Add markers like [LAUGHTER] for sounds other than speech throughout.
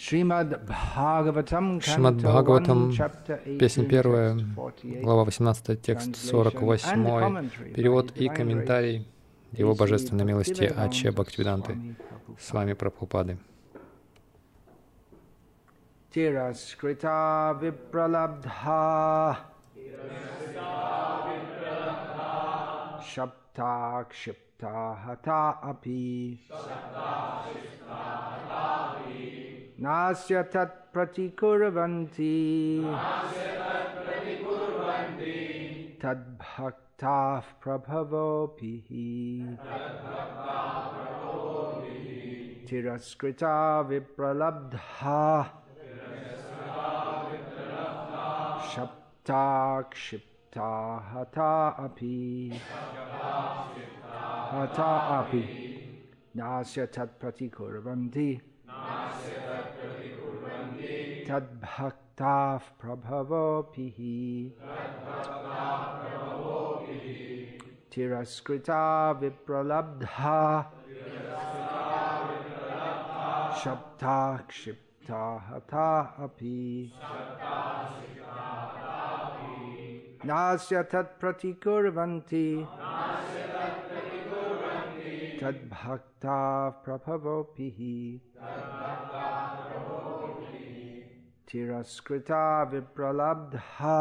Шримад Бхагаватам, песня первая, глава 18, текст 48, перевод и комментарий Его Божественной милости Аче Бхактивиданты. С вами Прабхупады. Tiraskrita vipralabdha. Shapta kshipta hata api नास्य तत्प्रतिकुर्वन्ति तद्भक्ताः प्रभवोभिः। तिरस्कृता विप्रलब्धा। हता अपि। हता अपि। नास्य तत्प्रतिकुर्वन्ति तद्भक्ताः प्रभवोऽपिः तिरस्कृता विप्रलब्धा। शब्दा क्षिप्ता हता अपि। नास्य तत्प्रतिकुर्वन्ति तद्भक्ताः प्रभवोऽपिः तिरस्कृता विप्रलब्धा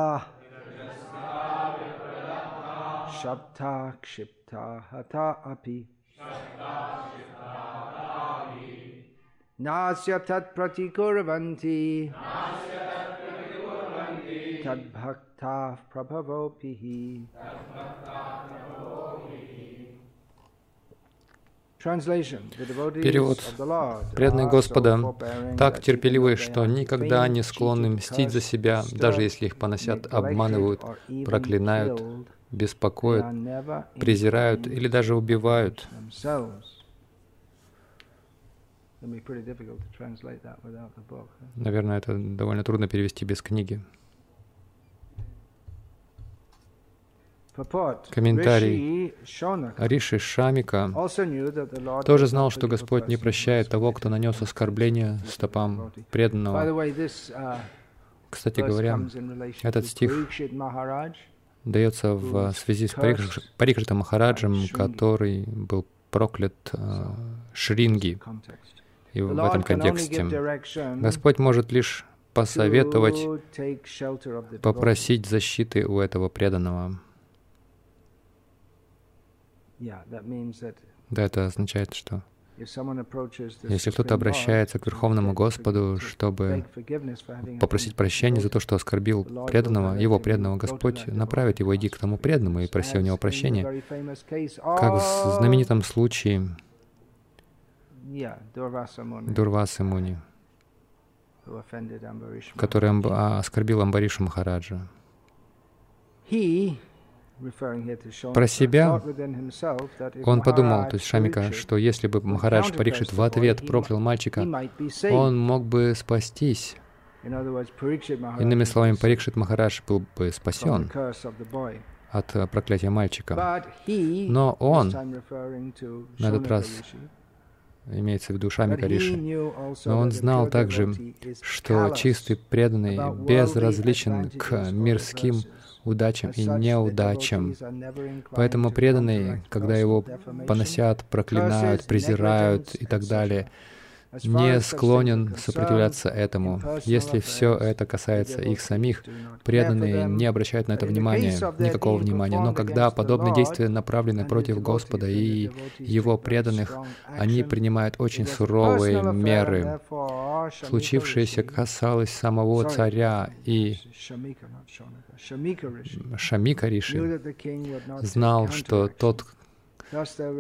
शब्दा क्षिप्ता हता अपि नास्य तत्प्रतिकुर्वन्ति तद्भक्ताः प्रभवोऽपि Перевод. Преданные Господа так терпеливы, что никогда не склонны мстить за себя, даже если их поносят, обманывают, проклинают, беспокоят, презирают или даже убивают. Наверное, это довольно трудно перевести без книги. Комментарий. Риши Шамика тоже знал, что Господь не прощает того, кто нанес оскорбление стопам преданного. Кстати говоря, этот стих дается в связи с Парикшита Махараджем, который был проклят э, Шринги. И в этом контексте Господь может лишь посоветовать, попросить защиты у этого преданного. Да, это означает, что если кто-то обращается к Верховному Господу, чтобы попросить прощения за то, что оскорбил преданного, его преданного, Господь направит его, иди к тому преданному и проси у него прощения. Как в знаменитом случае Дурвасы Муни, который оскорбил Амбаришу Махараджа. Про себя он подумал, то есть Шамика, что если бы Махарадж Парикшит в ответ проклял мальчика, он мог бы спастись. Иными словами, Парикшит Махарадж был бы спасен от э, проклятия мальчика. Но он, на этот раз имеется в виду Шамика Риши, но он знал также, что чистый преданный безразличен к мирским удачам и неудачам. Поэтому преданный, когда его поносят, проклинают, презирают и так далее, не склонен сопротивляться этому. Если все это касается их самих, преданные не обращают на это внимания, никакого внимания. Но когда подобные действия направлены против Господа и Его преданных, они принимают очень суровые меры. Случившееся касалось самого царя и Шамика Риши. Знал, что тот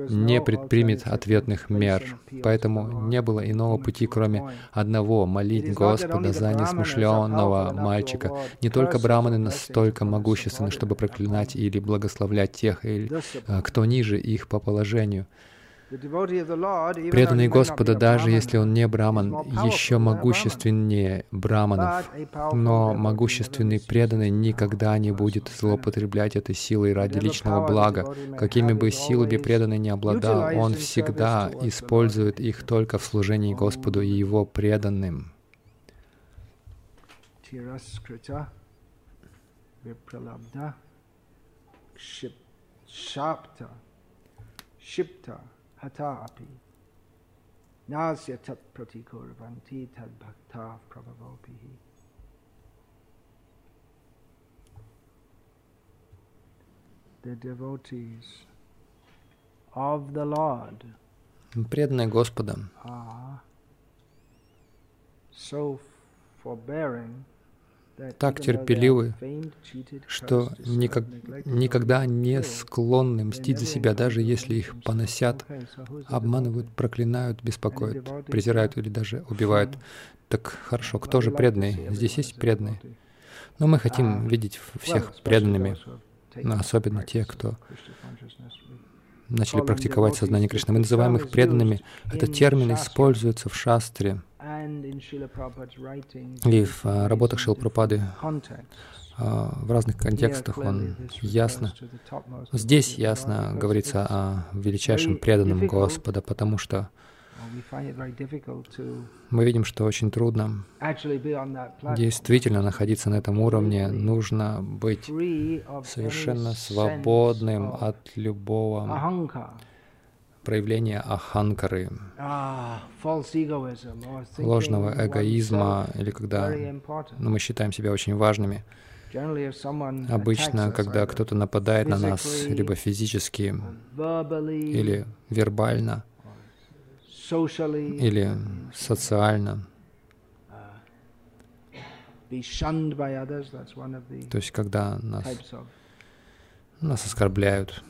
не предпримет ответных мер. Поэтому не было иного пути, кроме одного — молить Господа за несмышленного мальчика. Не только браманы настолько могущественны, чтобы проклинать или благословлять тех, кто ниже их по положению. Преданный Господа, даже если он не браман, еще могущественнее браманов, но могущественный преданный никогда не будет злоупотреблять этой силой ради личного блага. Какими бы силами преданный не обладал, он всегда использует их только в служении Господу и Его преданным. Shipta hata api. Nasya tat pratikurvanti tad bhakta prabhavopihi. The devotees of the Lord преданные Господа so forbearing так терпеливы, что никак, никогда не склонны мстить за себя, даже если их поносят, обманывают, проклинают, беспокоят, презирают или даже убивают. Так хорошо, кто же преданный? Здесь есть преданные. Но мы хотим видеть всех преданными, но особенно те, кто начали практиковать сознание Кришны. Мы называем их преданными. Этот термин используется в шастре и в а, работах Шилпрапады а, в разных контекстах он ясно, здесь ясно говорится о величайшем преданном Господа, потому что мы видим, что очень трудно действительно находиться на этом уровне. Нужно быть совершенно свободным от любого проявление аханкары, ah, ложного эгоизма, или когда ну, мы считаем себя очень важными. Обычно, когда кто-то нападает на нас либо физически, или вербально, или социально, то есть когда нас, нас оскорбляют,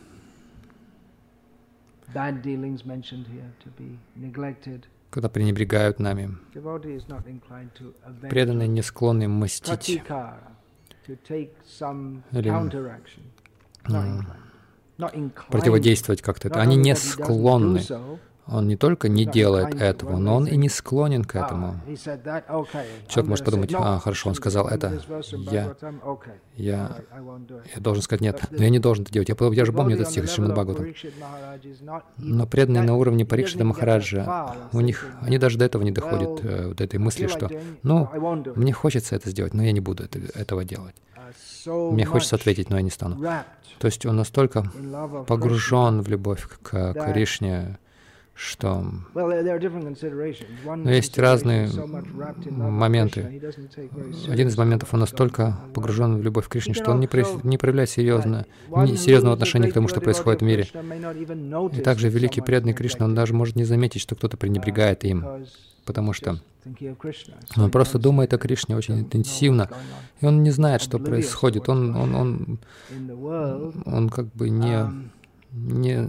когда пренебрегают нами. Преданные не склонны мстить. Или противодействовать как-то. Они не склонны он не только не делает этого, но он и не склонен к этому. Человек может подумать, а, хорошо, он сказал это, я, я, я должен сказать нет, но я не должен это делать. Я, я же помню этот стих из Шримад Бхагаватам. Но преданные на уровне Парикшита Махараджа, у них, они даже до этого не доходят, э, до этой мысли, что, ну, мне хочется это сделать, но я не буду это, этого делать. Мне хочется ответить, но я не стану. То есть он настолько погружен в любовь к Кришне, что но есть разные моменты. Один из моментов, он настолько погружен в любовь к Кришне, что он не, про, не проявляет серьезно, не, серьезного отношения к тому, что происходит в мире. И также великий преданный Кришна, он даже может не заметить, что кто-то пренебрегает им, потому что он просто думает о Кришне очень интенсивно, и он не знает, что происходит. Он, он, он, он как бы не, не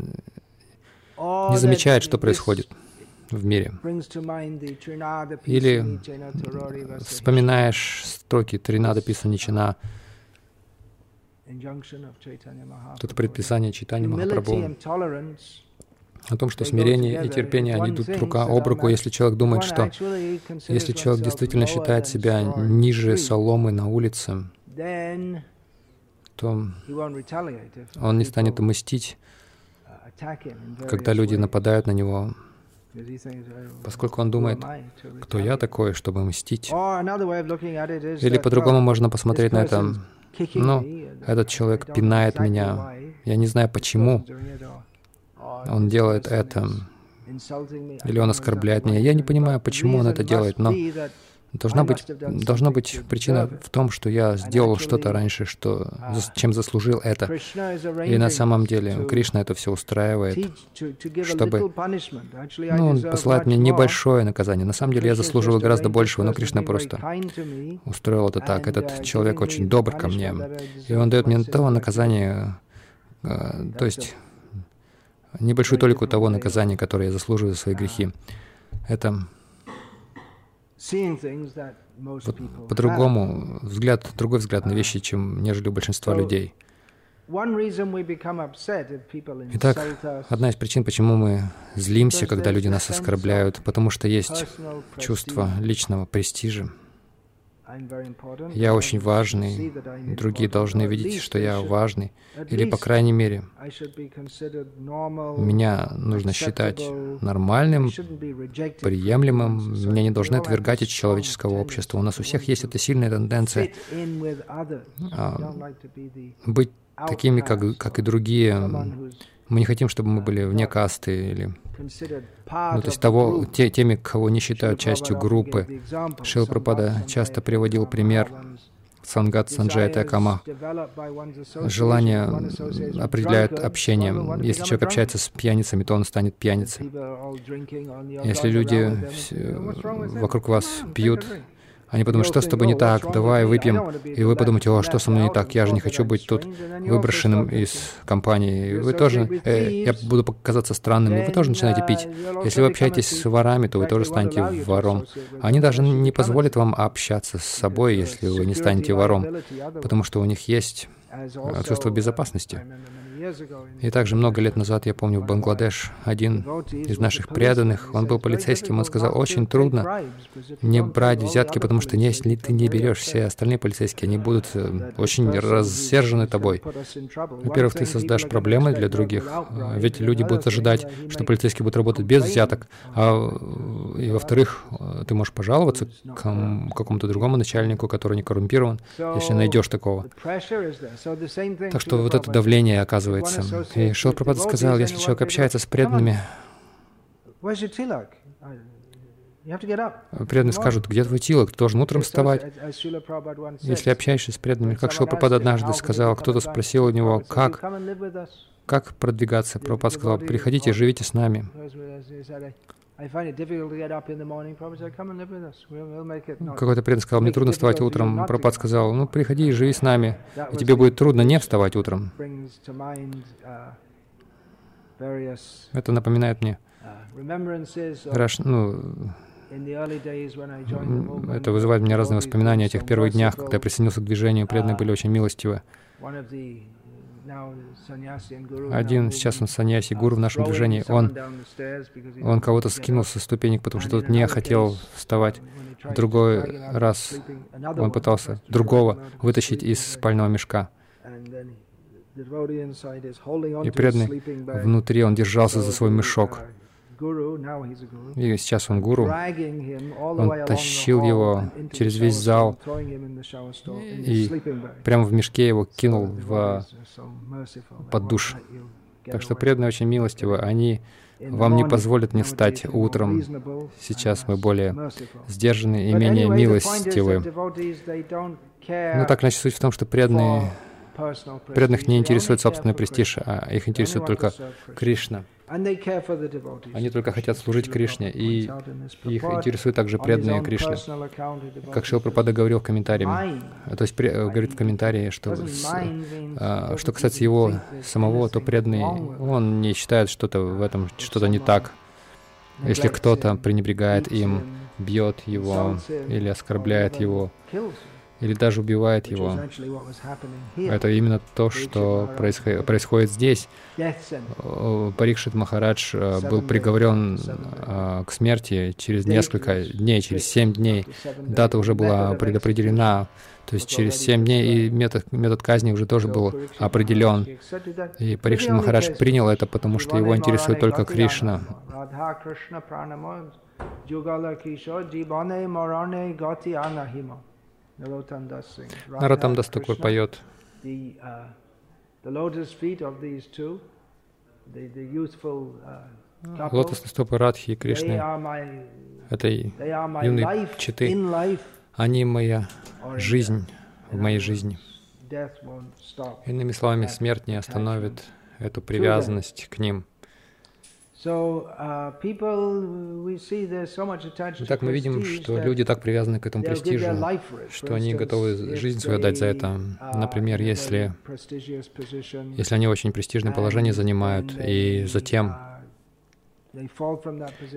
не замечает, что происходит в мире. Или вспоминаешь строки Тринада Писаничина, это предписание читания Махапрабху. о том, что смирение и терпение, они идут рука об руку, если человек думает, что если человек действительно считает себя ниже соломы на улице, то он не станет мстить когда люди нападают на него, поскольку он думает, кто я такой, чтобы мстить. Или по-другому можно посмотреть на это. Ну, этот человек пинает меня. Я не знаю почему он делает это. Или он оскорбляет меня. Я не понимаю, почему он это делает, но Должна быть, должна быть причина в том, что я сделал что-то раньше, что, чем заслужил это. И на самом деле Кришна это все устраивает, чтобы... Ну, он посылает мне небольшое наказание. На самом деле я заслуживаю гораздо большего, но Кришна просто устроил это так. Этот человек очень добр ко мне, и он дает мне того наказания, э, то есть небольшую толику того наказания, которое я заслуживаю за свои грехи. Это по-другому взгляд, другой взгляд на вещи, чем нежели у большинства людей. Итак, одна из причин, почему мы злимся, когда люди нас оскорбляют, потому что есть чувство личного престижа. Я очень важный, другие должны видеть, что я важный, или, по крайней мере, меня нужно считать нормальным, приемлемым, меня не должны отвергать из человеческого общества. У нас у всех есть эта сильная тенденция. а, быть такими, как, как и другие. Мы не хотим, чтобы мы были вне касты или ну, то есть того, те, теми, кого не считают частью группы. Шил Пропада часто приводил пример Сангат Санджая Такама. Желание определяет общение. Если человек общается с пьяницами, то он станет пьяницей. Если люди вокруг вас пьют, они подумают, что с тобой не так, давай выпьем. И вы подумаете, о, что со мной не так, я же не хочу быть тут выброшенным из компании. Вы тоже, э, я буду показаться странным, и вы тоже начинаете пить. Если вы общаетесь с ворами, то вы тоже станете вором. Они даже не позволят вам общаться с собой, если вы не станете вором, потому что у них есть чувство безопасности. И также много лет назад, я помню, в Бангладеш один из наших преданных, он был полицейским, он сказал, очень трудно не брать взятки, потому что если ты не берешь, все остальные полицейские, они будут э, очень рассержены тобой. Во-первых, ты создашь проблемы для других, ведь люди будут ожидать, что полицейские будут работать без взяток, а и во-вторых, ты можешь пожаловаться к какому-то другому начальнику, который не коррумпирован, если найдешь такого. Так что вот это давление оказывается оказывается. И Шилпрапада сказал, если человек общается с преданными, преданные скажут, где твой тилок, ты должен утром вставать. Если общаешься с преданными, как Шилпрапада однажды сказал, кто-то спросил у него, как, как продвигаться. Прабхупад сказал, приходите, живите с нами. Какой-то преданный сказал, мне трудно вставать утром. Пропад сказал, ну приходи и живи с нами, и тебе будет трудно не вставать утром. Uh, Это напоминает мне uh, Раш, ну, это вызывает у меня разные воспоминания о тех первых днях, когда я присоединился к движению, преданные были очень милостивы. Один сейчас он саньяси, гуру в нашем движении, он, он кого-то скинул со ступенек, потому что тот не хотел вставать. Другой раз он пытался другого вытащить из спального мешка. И преданный внутри он держался за свой мешок. И сейчас он гуру. Он тащил его через весь зал и прямо в мешке его кинул в, под душ. Так что преданные очень милостивы. Они вам не позволят не встать утром. Сейчас мы более сдержаны и менее милостивы. Но так, значит, суть в том, что преданные, преданных не интересует собственный престиж, а их интересует только Кришна. Они только хотят служить Кришне, и их интересует также преданные Кришне. Как Шил говорил в комментарии, то есть говорит в комментарии, что а, что касается его самого, то преданный, он не считает что-то в этом, что-то не так. Если кто-то пренебрегает им, бьет его или оскорбляет его, или даже убивает его. Это именно то, что происходит, происходит здесь. Парикшит Махарадж э, был приговорен э, к смерти через несколько дней, через семь дней. Дата уже была предопределена, то есть через семь дней, и метод, метод казни уже тоже был определен. И Парикшит Махарадж принял это, потому что его интересует только Кришна. Наротам Дас такой поет. Лотосные стопы Радхи и Кришны — это юные читы. Они моя жизнь в моей жизни. Иными словами, смерть не остановит эту привязанность к ним. Uh, Итак, мы видим, что люди так привязаны к этому престижу, что они готовы жизнь свою дать за это. uh, Например, если, если они очень престижное положение занимают, и затем uh,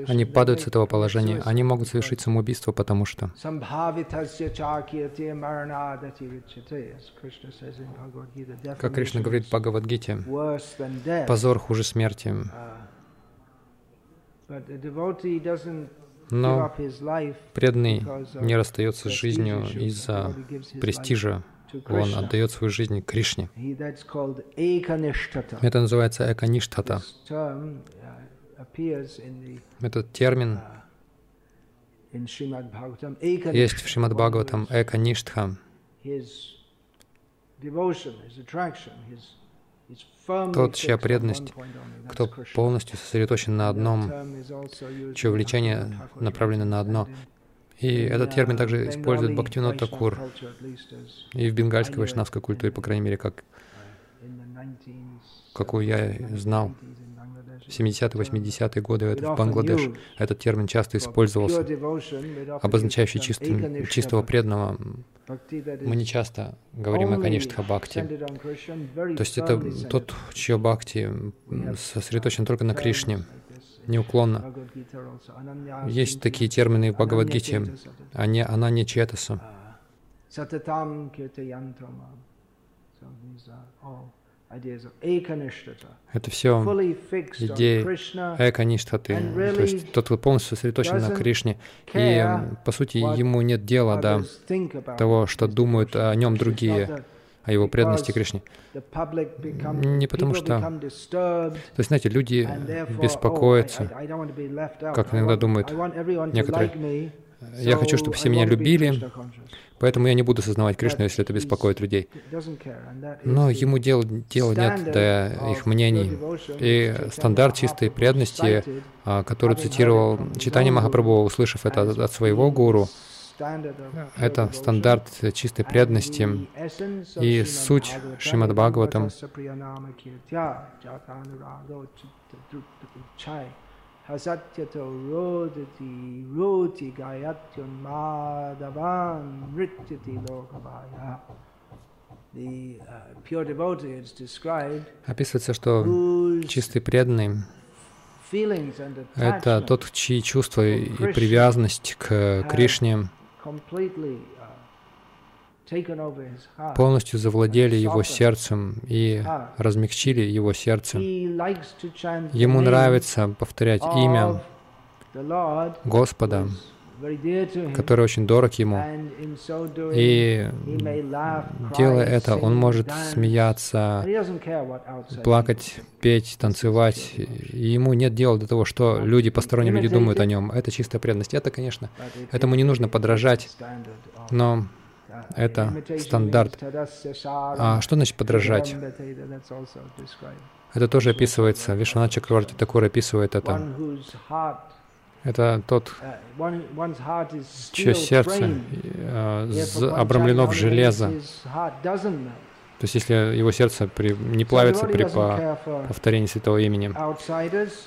они падают с этого положения, они могут совершить самоубийство, потому что как Кришна говорит в Бхагавадгите, позор хуже смерти. Но преданный не расстается с жизнью из-за престижа. Он отдает свою жизнь Кришне. Это называется экаништата. Этот термин есть в Шримад Бхагаватам экаништха. Тот, чья преданность, кто полностью сосредоточен на одном, чье влечение направлено на одно. И этот термин также использует Бхактивинод Такур и в бенгальской вайшнавской культуре, по крайней мере, как, какую я знал. 70-80-е годы это в Бангладеш этот термин часто использовался, обозначающий чистым, чистого преданного. Мы не часто говорим о Каништха Бхакти. То есть это тот, чье Бхакти сосредоточен только на Кришне, неуклонно. Есть такие термины в Бхагавадгите, а не, она не четаса. Это все идеи экаништхаты, то есть тот, кто полностью сосредоточен на Кришне, и, по сути, ему нет дела до того, что думают о нем другие, о его преданности Кришне. Не потому что... То есть, знаете, люди беспокоятся, как иногда думают некоторые. Я хочу, чтобы все меня любили, Поэтому я не буду сознавать Кришну, если это беспокоит людей. Но ему дела, дела нет до их мнений. И стандарт чистой преданности, а, который цитировал Читание Махапрабху, услышав это от своего гуру, это стандарт чистой преданности. и суть Шримад Бхагаватам Hasatyato rodati roti gayatyon madhavan rityati lokavaya. Описывается, что чистый преданный — это тот, чьи чувства и привязанность к Кришне полностью завладели его сердцем и размягчили его сердце. Ему нравится повторять имя Господа, который очень дорог ему. И делая это, он может смеяться, плакать, петь, танцевать. И ему нет дела до того, что люди, посторонние люди думают о нем. Это чистая преданность. Это, конечно, этому не нужно подражать, но это стандарт. А что значит подражать? Это тоже описывается. Вишванат Чакраварти Такур описывает это. Это тот, чье сердце э, обрамлено в железо. То есть, если его сердце при, не плавится при по повторении святого имени.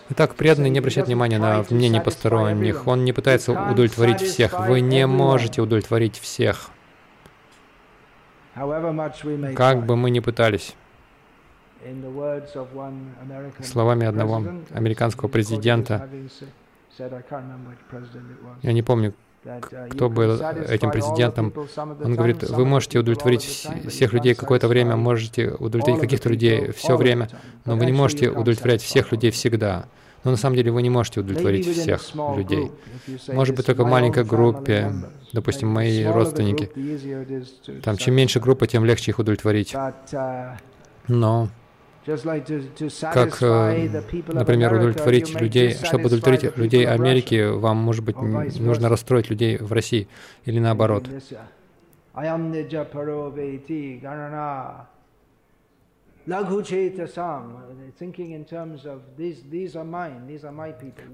Итак, преданный не обращает внимания на мнение посторонних. Он не пытается удовлетворить всех. Вы не можете удовлетворить всех. Как бы мы ни пытались, словами одного американского президента, я не помню, uh, кто был этим президентом, он говорит, вы можете удовлетворить всех людей какое-то время, можете удовлетворить каких-то людей все время, но вы не можете удовлетворять всех людей всегда. Но на самом деле вы не можете удовлетворить всех людей. Может быть, только в маленькой группе, допустим, мои родственники. Там, чем меньше группа, тем легче их удовлетворить. Но как, э, например, удовлетворить людей, чтобы удовлетворить людей Америки, вам, может быть, нужно расстроить людей в России или наоборот.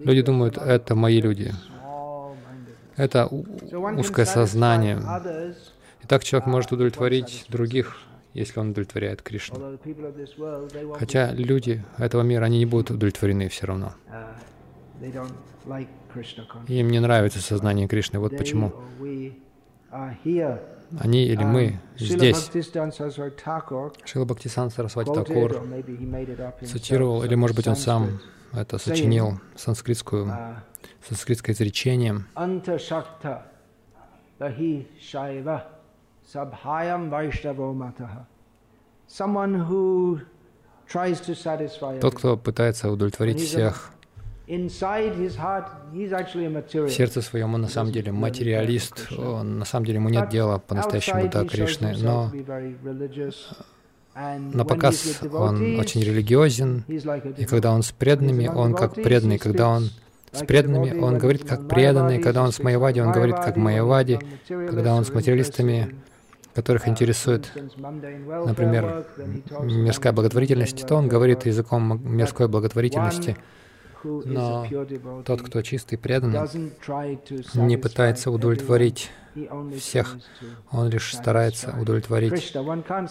Люди думают, это мои люди. Это узкое сознание. И так человек может удовлетворить других если он удовлетворяет Кришну. Хотя люди этого мира, они не будут удовлетворены все равно. Им не нравится сознание Кришны. Вот почему. Они или мы здесь. Шила Бхактисан Сарасвати Такур цитировал, или, может быть, он сам это сочинил санскритскую, санскритское изречение. Тот, кто пытается удовлетворить всех, в сердце своем он на самом деле материалист, он, на самом деле ему нет дела по-настоящему до Кришны, но на показ он очень религиозен, и когда он с преданными, он как преданный, когда он с преданными, он говорит как преданный, когда он с Майявади, он говорит как Майявади, когда он с материалистами, которых интересует, например, мирская благотворительность, то он говорит языком мирской благотворительности. Но тот, кто чистый предан, не пытается удовлетворить всех, он лишь старается удовлетворить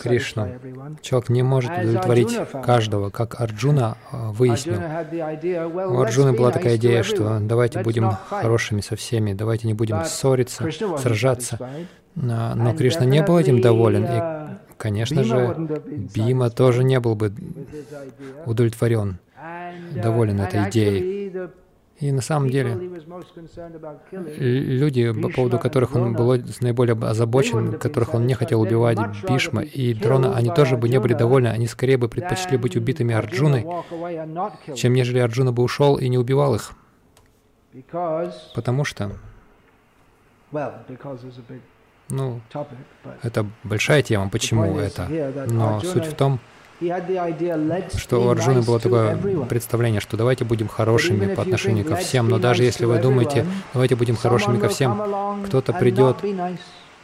Кришну. Человек не может удовлетворить каждого, как Арджуна а, выяснил. У Арджуны была такая идея, что давайте будем хорошими со всеми, давайте не будем ссориться, сражаться. Но Кришна не был этим доволен, и, конечно же, Бима тоже не был бы удовлетворен доволен этой идеей. И на самом деле люди, по поводу которых он был наиболее озабочен, которых он не хотел убивать, Бишма и Дрона, они тоже бы не были довольны, они скорее бы предпочли быть убитыми Арджуной, чем нежели Арджуна бы ушел и не убивал их. Потому что, ну, это большая тема, почему это, но суть в том, что у Арджуны было такое представление, что давайте будем хорошими по отношению ко всем, но даже если вы думаете, давайте будем хорошими ко всем, кто-то придет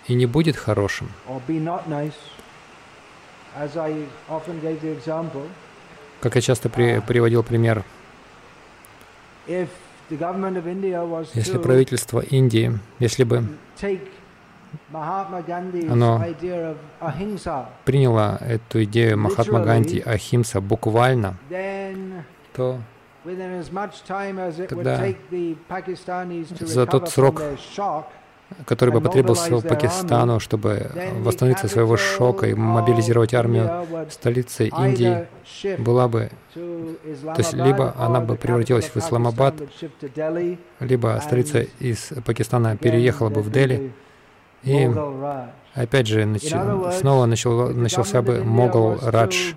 и не будет хорошим. Как я часто при, приводил пример, если правительство Индии, если бы оно приняло эту идею Махатма Ганди Ахимса буквально, то тогда за тот срок, который бы потребовался Пакистану, чтобы восстановиться своего шока и мобилизировать армию столицы Индии, была бы, то есть либо она бы превратилась в Исламабад, либо столица из Пакистана переехала бы в Дели, и опять же, снова начал... начался бы Могол Радж.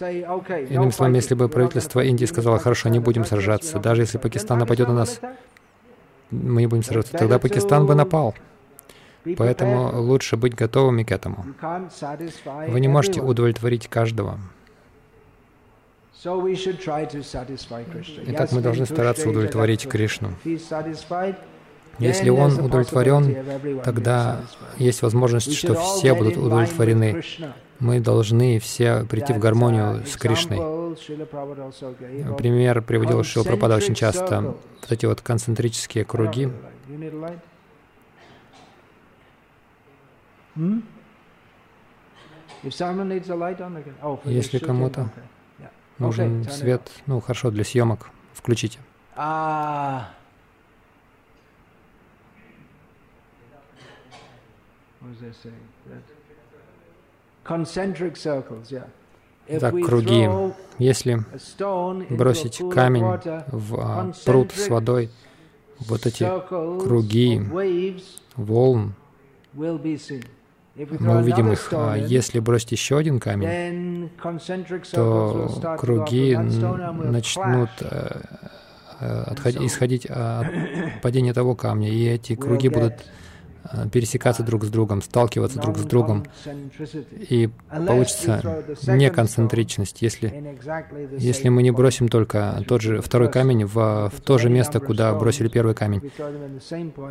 Иными словами, если бы правительство Индии сказало, хорошо, не будем сражаться, даже если Пакистан нападет на нас, мы не будем сражаться, тогда Пакистан бы напал. Поэтому лучше быть готовыми к этому. Вы не можете удовлетворить каждого. Итак, мы должны стараться удовлетворить Кришну. Если он удовлетворен, тогда есть возможность, что все будут удовлетворены. Мы должны все прийти в гармонию с Кришной. Пример приводил Шила Пропада очень часто. Вот эти вот концентрические круги. Если кому-то нужен свет, ну хорошо, для съемок, включите. Так, круги. Если бросить камень в а, пруд с водой, вот эти круги волн, мы увидим их. А если бросить еще один камень, то круги начнут э, э, отходить, исходить от падения того камня, и эти круги будут пересекаться друг с другом, сталкиваться друг с другом, и получится неконцентричность, если, если мы не бросим только тот же второй камень в, в то же место, куда бросили первый камень.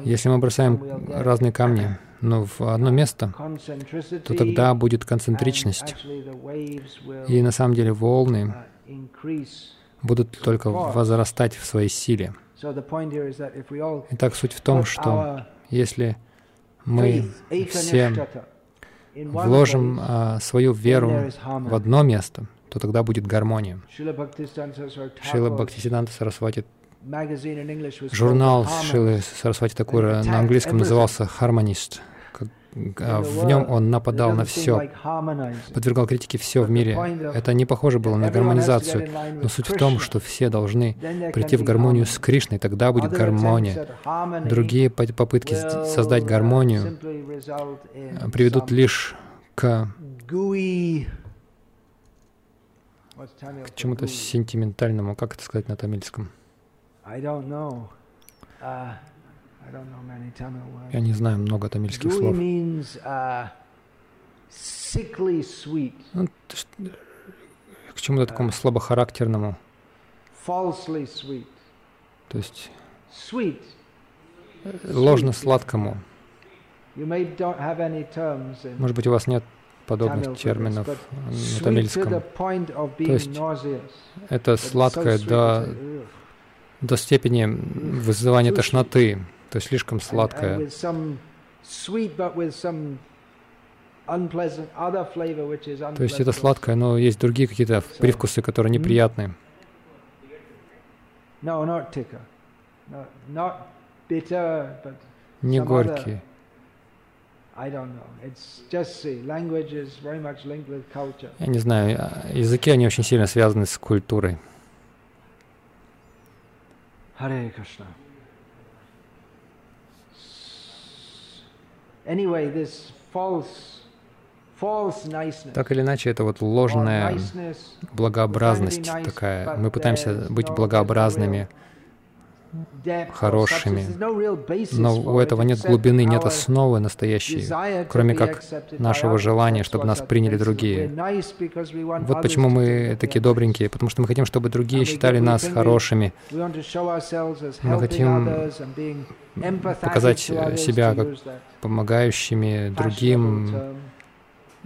Если мы бросаем разные камни, но в одно место, то тогда будет концентричность. И на самом деле волны будут только возрастать в своей силе. Итак, суть в том, что если мы все вложим а, свою веру в одно место, то тогда будет гармония. Шила Бхактисиданта Сарасвати журнал Шилы Сарасвати Такура на английском назывался «Harmonist». А, в нем он нападал на все, подвергал критике все в мире. Это не похоже было на гармонизацию, но суть в том, что все должны прийти в гармонию с Кришной, тогда будет гармония. Другие попытки создать гармонию приведут лишь к к чему-то сентиментальному, как это сказать на тамильском? Я не знаю много тамильских слов. Uh, ну, к чему-то такому uh, слабохарактерному. То есть ложно-сладкому. Может быть, у вас нет подобных терминов на тамильском. То есть это сладкое до, до степени вызывания тошноты то есть слишком сладкое. То есть это сладкое, но есть другие какие-то привкусы, которые неприятные. Не горькие. Я не знаю, а, языки, они очень сильно связаны с культурой. Харе Кришна. Так или иначе, это вот ложная благообразность такая. Мы пытаемся быть благообразными, хорошими, но у этого нет глубины, нет основы настоящей, кроме как нашего желания, чтобы нас приняли другие. Вот почему мы такие добренькие, потому что мы хотим, чтобы другие считали нас хорошими. Мы хотим показать себя как помогающими другим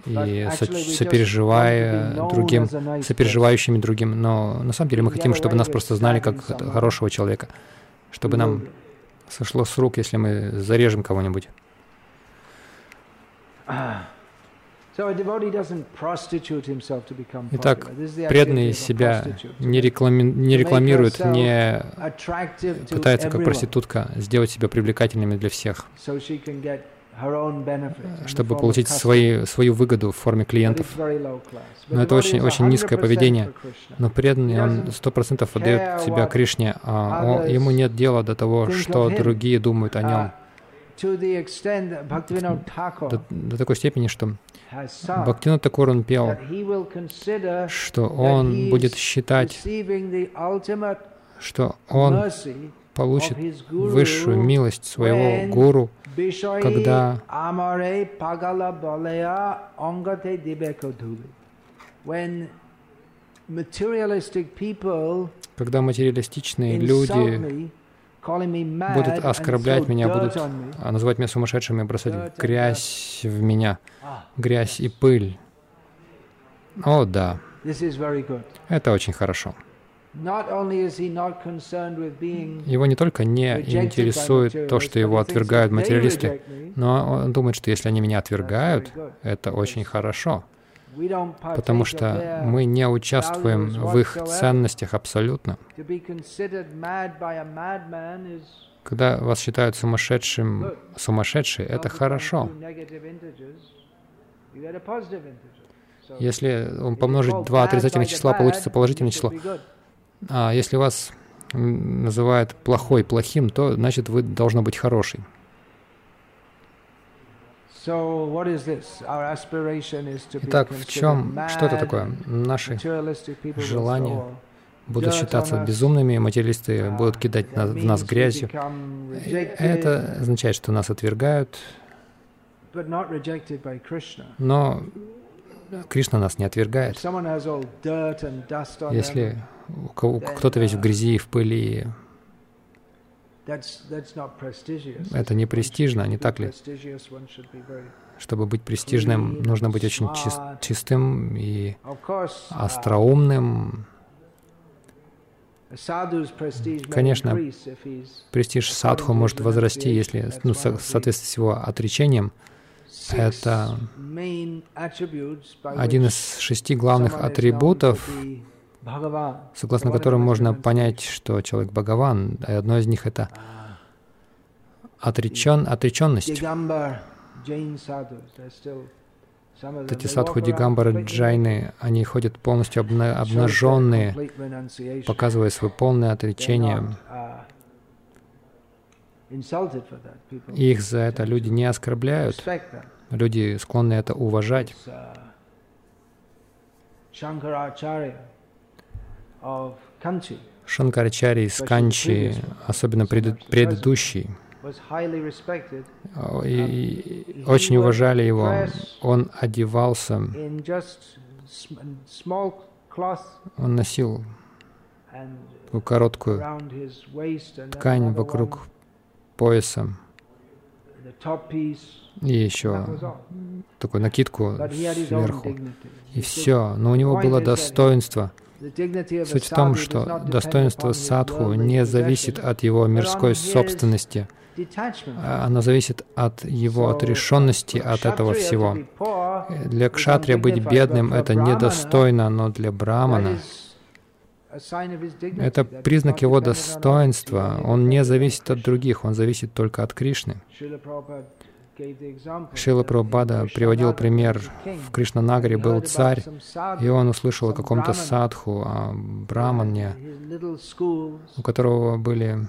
и сопереживая другим, сопереживающими другим. Но на самом деле мы хотим, чтобы нас просто знали как хорошего человека. Чтобы нам сошло с рук, если мы зарежем кого-нибудь. [SIGHS] [CLEARS THROAT] Итак, преданный себя не, реклами... не рекламирует, не пытается как проститутка сделать себя привлекательными для всех, чтобы получить свои, свою выгоду в форме клиентов. Но это очень, очень низкое поведение. Но преданный, он сто процентов отдает себя Кришне, а он, ему нет дела до того, что другие думают о нем. До, до такой степени, что Бхактина Такур он пел, что он будет считать, что он получит высшую милость своего гуру, когда когда материалистичные люди будут оскорблять меня, будут называть меня сумасшедшим и бросать грязь в меня, грязь и пыль. О, да. Это очень хорошо. Его не только не интересует то, что его отвергают материалисты, но он думает, что если они меня отвергают, это очень хорошо, потому что мы не участвуем в их ценностях абсолютно. Когда вас считают сумасшедшим, сумасшедший, это хорошо. Если помножить два отрицательных числа, получится положительное число. А если вас называют плохой плохим, то значит вы должно быть хороший. Итак, в чем, что это такое? Наши желания будут считаться безумными, материалисты будут кидать в нас грязью. Это означает, что нас отвергают, но Кришна нас не отвергает. Если кто-то весь в грязи и в пыли, это не престижно, не так ли? Чтобы быть престижным, нужно быть очень чист, чистым и остроумным. Конечно, престиж садху может возрасти, если, ну, в соответствии с его отречением, это один из шести главных атрибутов, согласно которым можно понять, что человек Бхагаван, и одно из них — это отречен, отреченность. Эти садху Дигамбара Джайны, они ходят полностью обна обнаженные, показывая свое полное отречение. И их за это люди не оскорбляют. Люди склонны это уважать. Шанкарачари из Канчи, особенно пред, предыдущий, и очень уважали его. Он одевался, он носил короткую ткань вокруг пояса и еще такую накидку сверху. И все. Но у него было достоинство. Суть в том, что достоинство садху не зависит от его мирской собственности. А оно зависит от его отрешенности от этого всего. Для кшатрия быть бедным — это недостойно, но для брамана это признак его достоинства. Он не зависит от других, он зависит только от Кришны. Шила Прабхупада приводил пример. В Кришнанагаре был царь, и он услышал о каком-то садху, о брамане, у которого были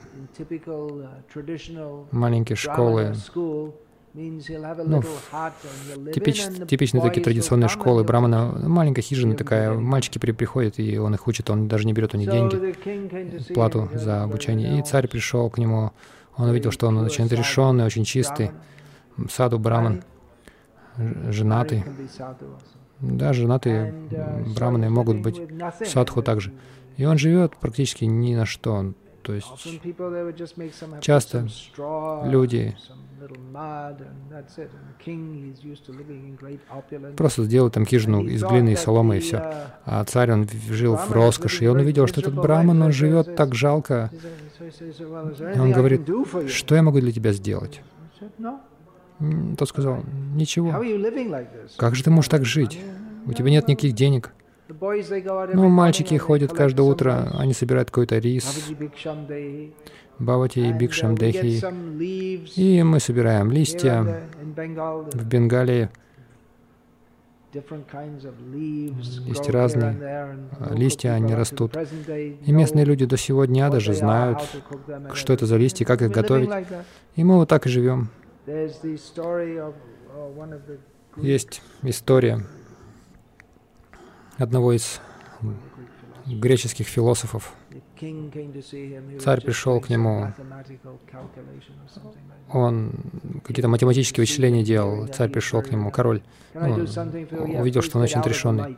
маленькие школы, ну, типич, типичные такие традиционные школы Брамана, маленькая хижина такая, мальчики при, приходят, и он их учит, он даже не берет у них деньги, плату за обучение. И царь пришел к нему, он увидел, что он очень решенный, очень чистый, саду Браман, женатый. Да, женатые браманы могут быть садху также. И он живет практически ни на что. То есть часто люди просто сделают там хижину из глины и соломы, и все. А царь, он жил в роскоши, и он увидел, что этот браман, он живет так жалко. И он говорит, что я могу для тебя сделать? Тот сказал, ничего. Как же ты можешь так жить? У тебя нет никаких денег. Ну, мальчики ходят каждое утро, они собирают какой-то рис, Бхавати и Бикшам Дехи, и мы собираем листья в Бенгалии. Есть разные листья, они растут. И местные люди до сего дня даже знают, что это за листья, как их готовить. И мы вот так и живем. Есть история одного из греческих философов. Царь пришел к нему, он какие-то математические вычисления делал, царь пришел к нему, король, ну, увидел, что он очень отрешенный.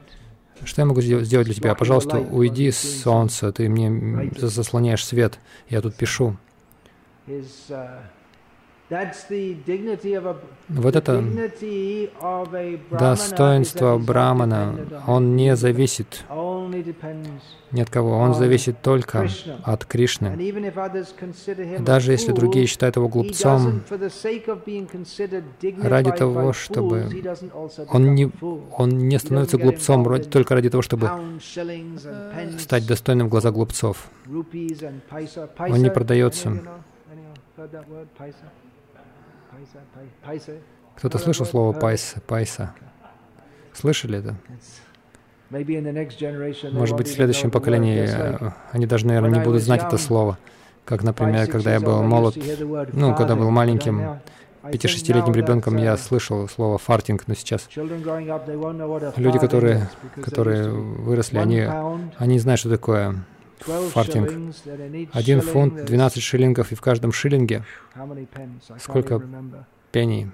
Что я могу сделать для тебя? Пожалуйста, уйди с солнца, ты мне заслоняешь свет, я тут пишу. Вот это достоинство Брамана, он не зависит. Ни от кого, он зависит только от Кришны. Даже если другие считают его глупцом, ради того, чтобы он не, он не становится глупцом только ради того, чтобы стать достойным в глаза глупцов. Он не продается. Кто-то слышал слово пайса? пайса? Слышали это? Может быть, в следующем поколении э, они даже, наверное, не будут знать это слово. Как, например, когда я был молод, ну, когда был маленьким, пяти-шестилетним ребенком, я слышал слово «фартинг», но сейчас люди, которые, которые выросли, они, они не знают, что такое фартинг. Один фунт, 12 шиллингов, и в каждом шиллинге сколько пенни?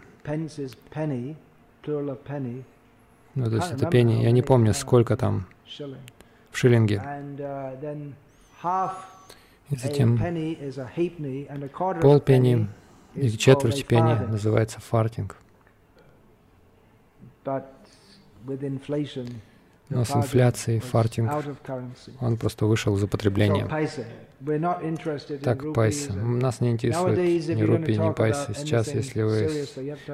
Ну, то есть это пенни. Я не помню, сколько там в шиллинге. И затем полпенни и четверть пенни называется фартинг. Но с инфляцией фартинг, он просто вышел из употребления. Так, пайса. Нас не интересует ни рупии, ни пайса. Сейчас, если вы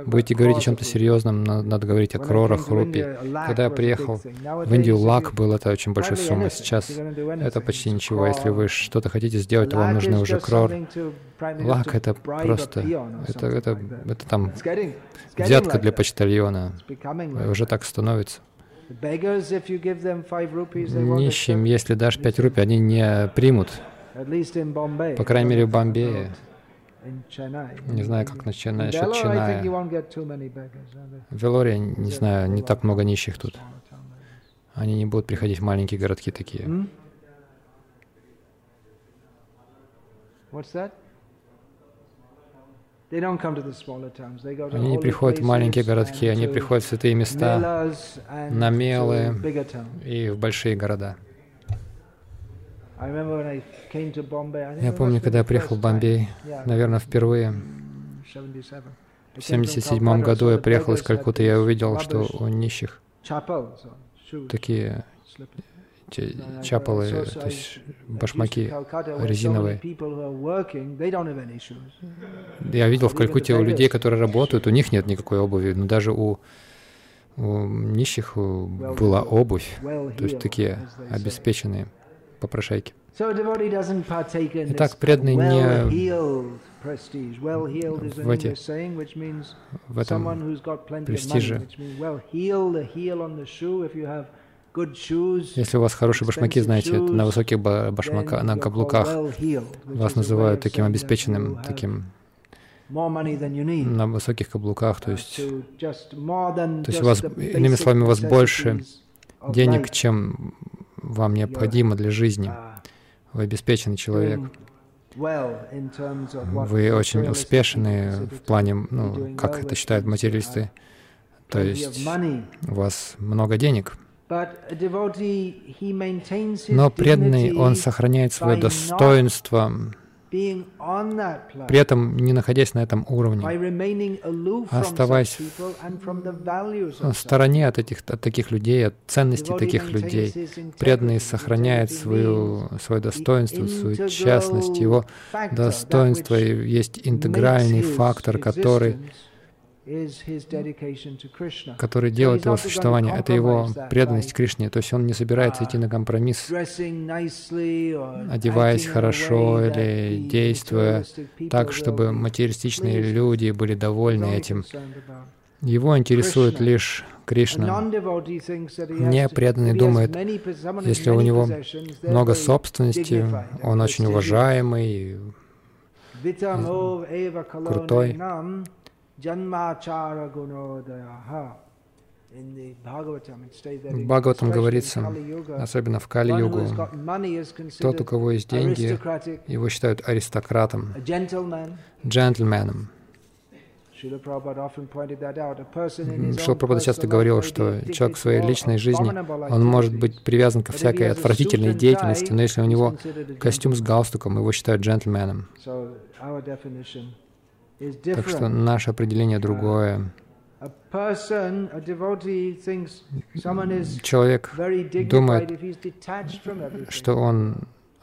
будете говорить о чем-то серьезном, надо говорить о крорах, рупии. Когда я приехал в Индию, лак был это очень большой суммой. Сейчас это почти ничего. Если вы что-то хотите сделать, то вам нужны уже крор. Лак — это просто... Это, это, это там взятка для почтальона. Уже так становится. Нищим, если дашь 5 рупий, они не примут. По крайней мере, в Бомбее. Не знаю, как насчет, Чиная. В Велоре, не знаю, не так много нищих тут. Они не будут приходить в маленькие городки такие. Они не приходят в маленькие городки, они приходят в святые места, на мелы и в большие города. Я помню, когда я приехал в Бомбей, наверное, впервые, в 1977 году я приехал из Калькутты, я увидел, что у нищих такие чапалы, то есть башмаки резиновые. Я видел в Калькутте у людей, которые работают, у них нет никакой обуви, но даже у, у нищих была обувь, то есть такие обеспеченные попрошайки. Итак, преданный не в, эти, в этом престиже. Если у вас хорошие башмаки, знаете, на высоких башмаках, на каблуках вас называют таким обеспеченным, таким на высоких каблуках, то есть, то есть у вас, иными словами, у вас больше денег, чем вам необходимо для жизни. Вы обеспеченный человек. Вы очень успешны в плане, ну, как это считают материалисты, то есть у вас много денег. Но преданный, он сохраняет свое достоинство, при этом не находясь на этом уровне, оставаясь в стороне от, этих, от таких людей, от ценностей таких людей. Преданный сохраняет свою, свое достоинство, свою частность. Его достоинство есть интегральный фактор, который который делает его существование, это его преданность Кришне. То есть он не собирается идти на компромисс, одеваясь хорошо или действуя так, чтобы материалистичные люди были довольны этим. Его интересует лишь Кришна. Не преданный думает, если у него много собственности, он очень уважаемый, крутой, в Бхагаватам говорится, особенно в Кали-югу, тот, у кого есть деньги, его считают аристократом, джентльменом. Шила Прабхупада часто говорил, что человек в своей личной жизни, он может быть привязан ко всякой отвратительной деятельности, но если у него костюм с галстуком, его считают джентльменом. Так что наше определение uh, другое. Человек думает, что он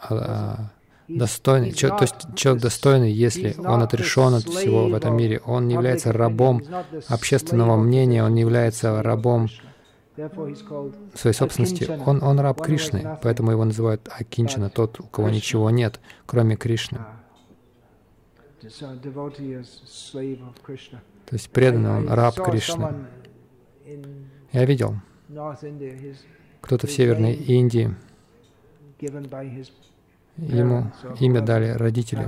а, достойный, то есть человек достойный, если он отрешен от всего в этом мире. Он не является рабом общественного мнения, он не является рабом своей собственности. Он, он раб Кришны, поэтому его называют Акинчана, тот, у кого ничего нет, кроме Кришны. То есть преданный он раб Кришны. Я видел, кто-то в Северной Индии, ему имя дали родители,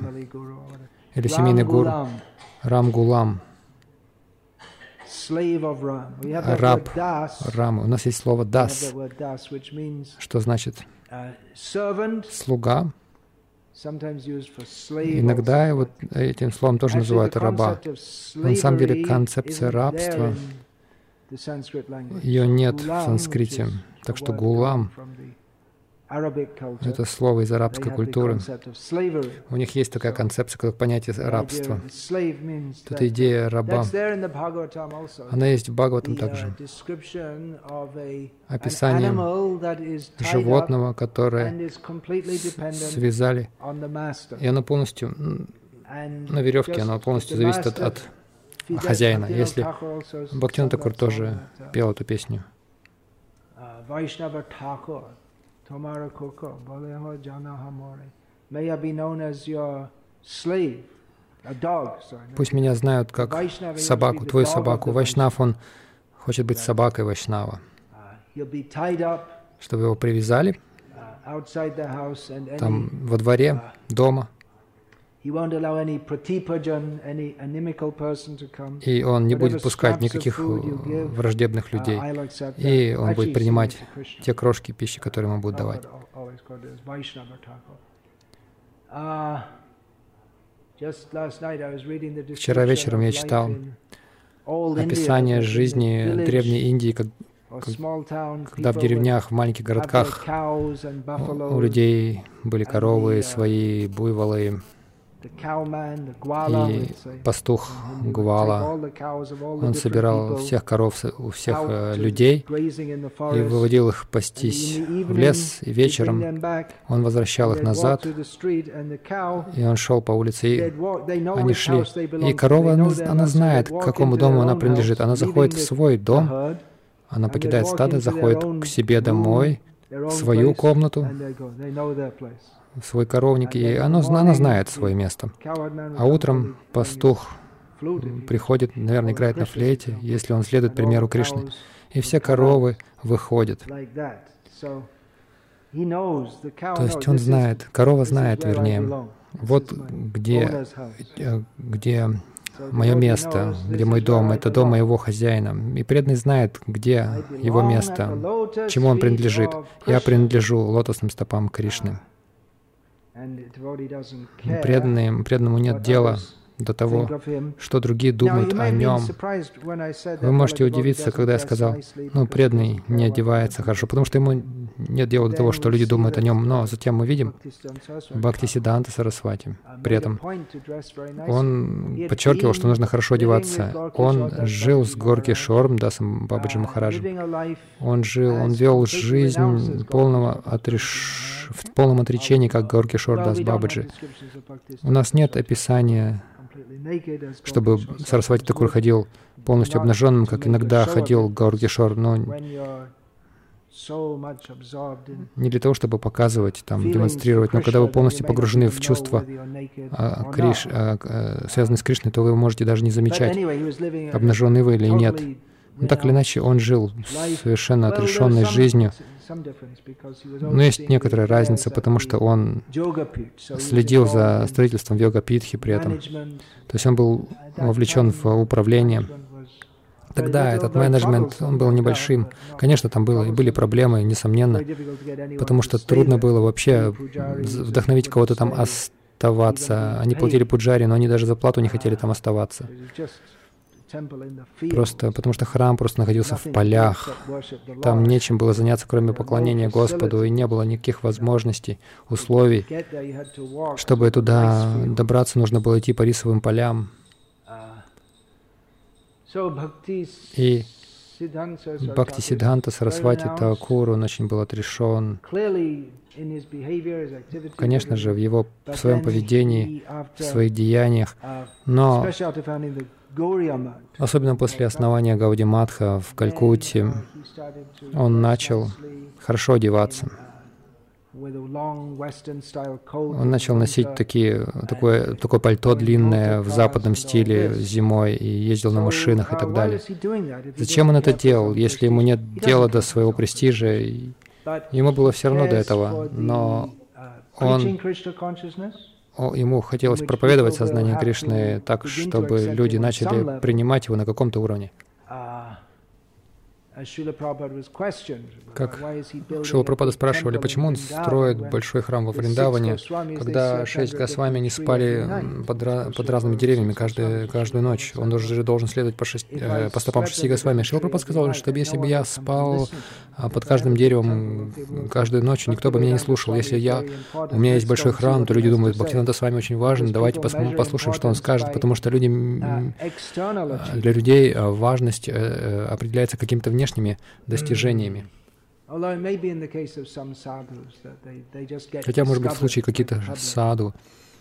или семейный гуру, Рам Гулам, раб Рама. У нас есть слово «дас», что значит? uh, «слуга», Иногда вот этим словом тоже называют раба. Но на самом деле концепция рабства, ее нет в санскрите. Так что гулам Это слово из арабской культуры. У них есть такая концепция, как понятие рабства. Это идея раба. Она есть в Бхагаватам также. Описание животного, которое связали, и оно полностью на веревке, оно полностью зависит от, от хозяина. Если Бхактина Такур тоже пел эту песню. Tomara Koko, Baleho Jana Hamore. May I be known as your slave. Пусть меня знают как собаку, твою собаку. Вайшнав, он хочет быть собакой Вайшнава. Чтобы его привязали там во дворе, дома, и он не будет пускать никаких враждебных людей. И он будет принимать те крошки пищи, которые ему будут давать. Вчера вечером я читал описание жизни Древней Индии, как, когда в деревнях, в маленьких городках у людей были коровы, свои буйволы, и пастух Гвала, он собирал всех коров у всех э, людей и выводил их пастись в лес, и вечером. он возвращал их назад, и он шел по улице, и они шли. И корова, она, она знает, к какому дому она принадлежит. Она заходит в свой дом, она покидает стадо, заходит к себе домой, в свою комнату, свой коровник, и оно, она знает свое место. А утром пастух приходит, наверное, играет на флейте, если он следует примеру Кришны, и все коровы выходят. То есть он знает, корова знает, вернее, вот где, э, где мое место, где мой дом, это дом моего хозяина. И преданный знает, где его место, чему он принадлежит. Я принадлежу лотосным стопам Кришны. Преданным, преданному нет дела до того, что другие думают о нем. Вы можете удивиться, когда я сказал, ну, преданный не одевается хорошо, потому что ему нет дела до того, что люди думают о нем. Но затем мы видим Бхакти Сиданта Сарасвати. При этом он подчеркивал, что нужно хорошо одеваться. Он жил с Горки Шорм, Дасом Бабаджи Махараджем. Он жил, он вел жизнь полного отреш... в полном отречении, как Горки Шордас Бабаджи. У нас нет описания чтобы Сарасвати Такур ходил полностью обнаженным, как иногда ходил Гаургишор, но не для того, чтобы показывать, там, демонстрировать, но когда вы полностью погружены в чувства, а, Криш, а, а, связанные с Кришной, то вы можете даже не замечать, обнаженный вы или нет. Но так или иначе, он жил совершенно отрешенной жизнью, но есть некоторая разница, потому что он следил за строительством йога-питхи при этом. То есть он был вовлечен в управление. Тогда этот менеджмент, он был небольшим. Конечно, там было, и были проблемы, несомненно, потому что трудно было вообще вдохновить кого-то там оставаться. Они платили пуджари, но они даже за плату не хотели там оставаться. Просто потому что храм просто находился в полях. Там нечем было заняться, кроме поклонения Господу, и не было никаких возможностей, условий. Чтобы туда добраться, нужно было идти по рисовым полям. И Бхакти Сиддханта Сарасвати Такур, он очень был отрешен. Конечно же, в его в своем поведении, в своих деяниях, но Особенно после основания Гауди Матха в Калькутте он начал хорошо одеваться. Он начал носить такие, такое, такое пальто длинное в западном стиле зимой и ездил на машинах и так далее. Зачем он это делал, если ему нет дела до своего престижа? Ему было все равно до этого, но он ему хотелось проповедовать сознание Кришны так, чтобы люди начали принимать его на каком-то уровне. Как Шила Прабхупада спрашивали, почему он строит большой храм во Вриндаване, когда шесть Госвами не спали под, под разными деревьями каждую, каждую ночь. Он уже должен следовать по, шесть, э, по стопам шести Госвами. Шила Прабхупада сказал, что если бы я спал а под каждым деревом каждую ночь никто бы меня не слушал. Если я, у меня есть большой храм, то люди думают, Бхактинанда с вами очень важен, давайте послушаем, что он скажет, потому что люди, для людей важность определяется какими-то внешними достижениями. Хотя, может быть, в случае каких-то саду,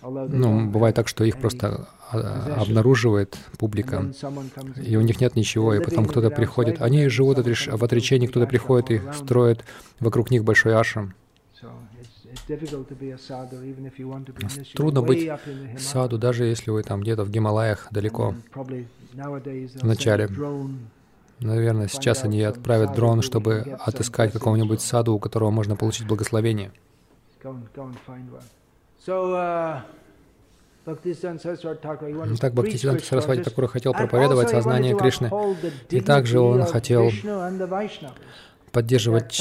ну, бывает так, что их просто а, обнаруживает публика, и у них нет ничего, и потом кто-то приходит. Они живут в отречении, кто-то приходит и строит вокруг них большой ашрам. Трудно быть саду, даже если вы там где-то в Гималаях далеко в начале. Наверное, сейчас они отправят дрон, чтобы отыскать какого-нибудь саду, у которого можно получить благословение. Uh, так Бхактисиданта Сарасвати Такура хотел проповедовать сознание Кришны, и также он хотел поддерживать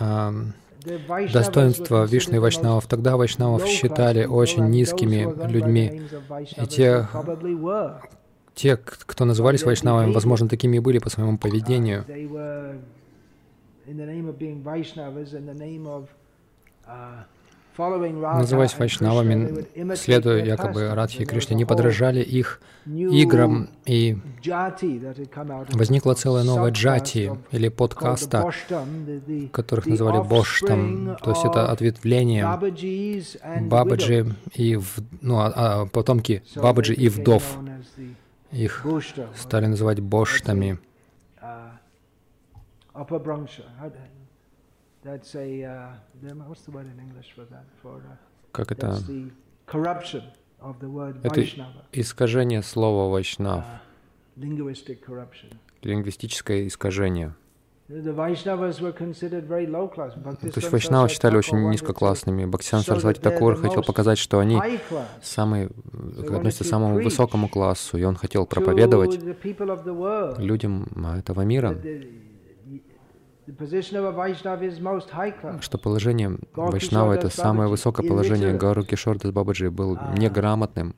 э, достоинство Вишны и Вайшнавов. Тогда Вайшнавов считали очень низкими людьми, и те, те, кто назывались вайшнавами, возможно, такими и были по своему поведению. Называясь вайшнавами, следуя якобы Радхи Кришне, не подражали их играм, и возникла целая новая джати, или подкаста, которых называли боштам, то есть это ответвление Бабаджи и в, ну, а, а, потомки Бабаджи и вдов. Их стали называть боштами. Как это? Это искажение слова вайшнав. Uh, Лингвистическое искажение. То есть вайшнавы считали очень низкоклассными. Бхактисиан Сарасвати Такур хотел показать, что они самые, относятся к самому высокому классу, и он хотел проповедовать людям этого мира, что положение Вайшнава — это самое высокое положение. Гару Кишор Дас Бабаджи был ah. неграмотным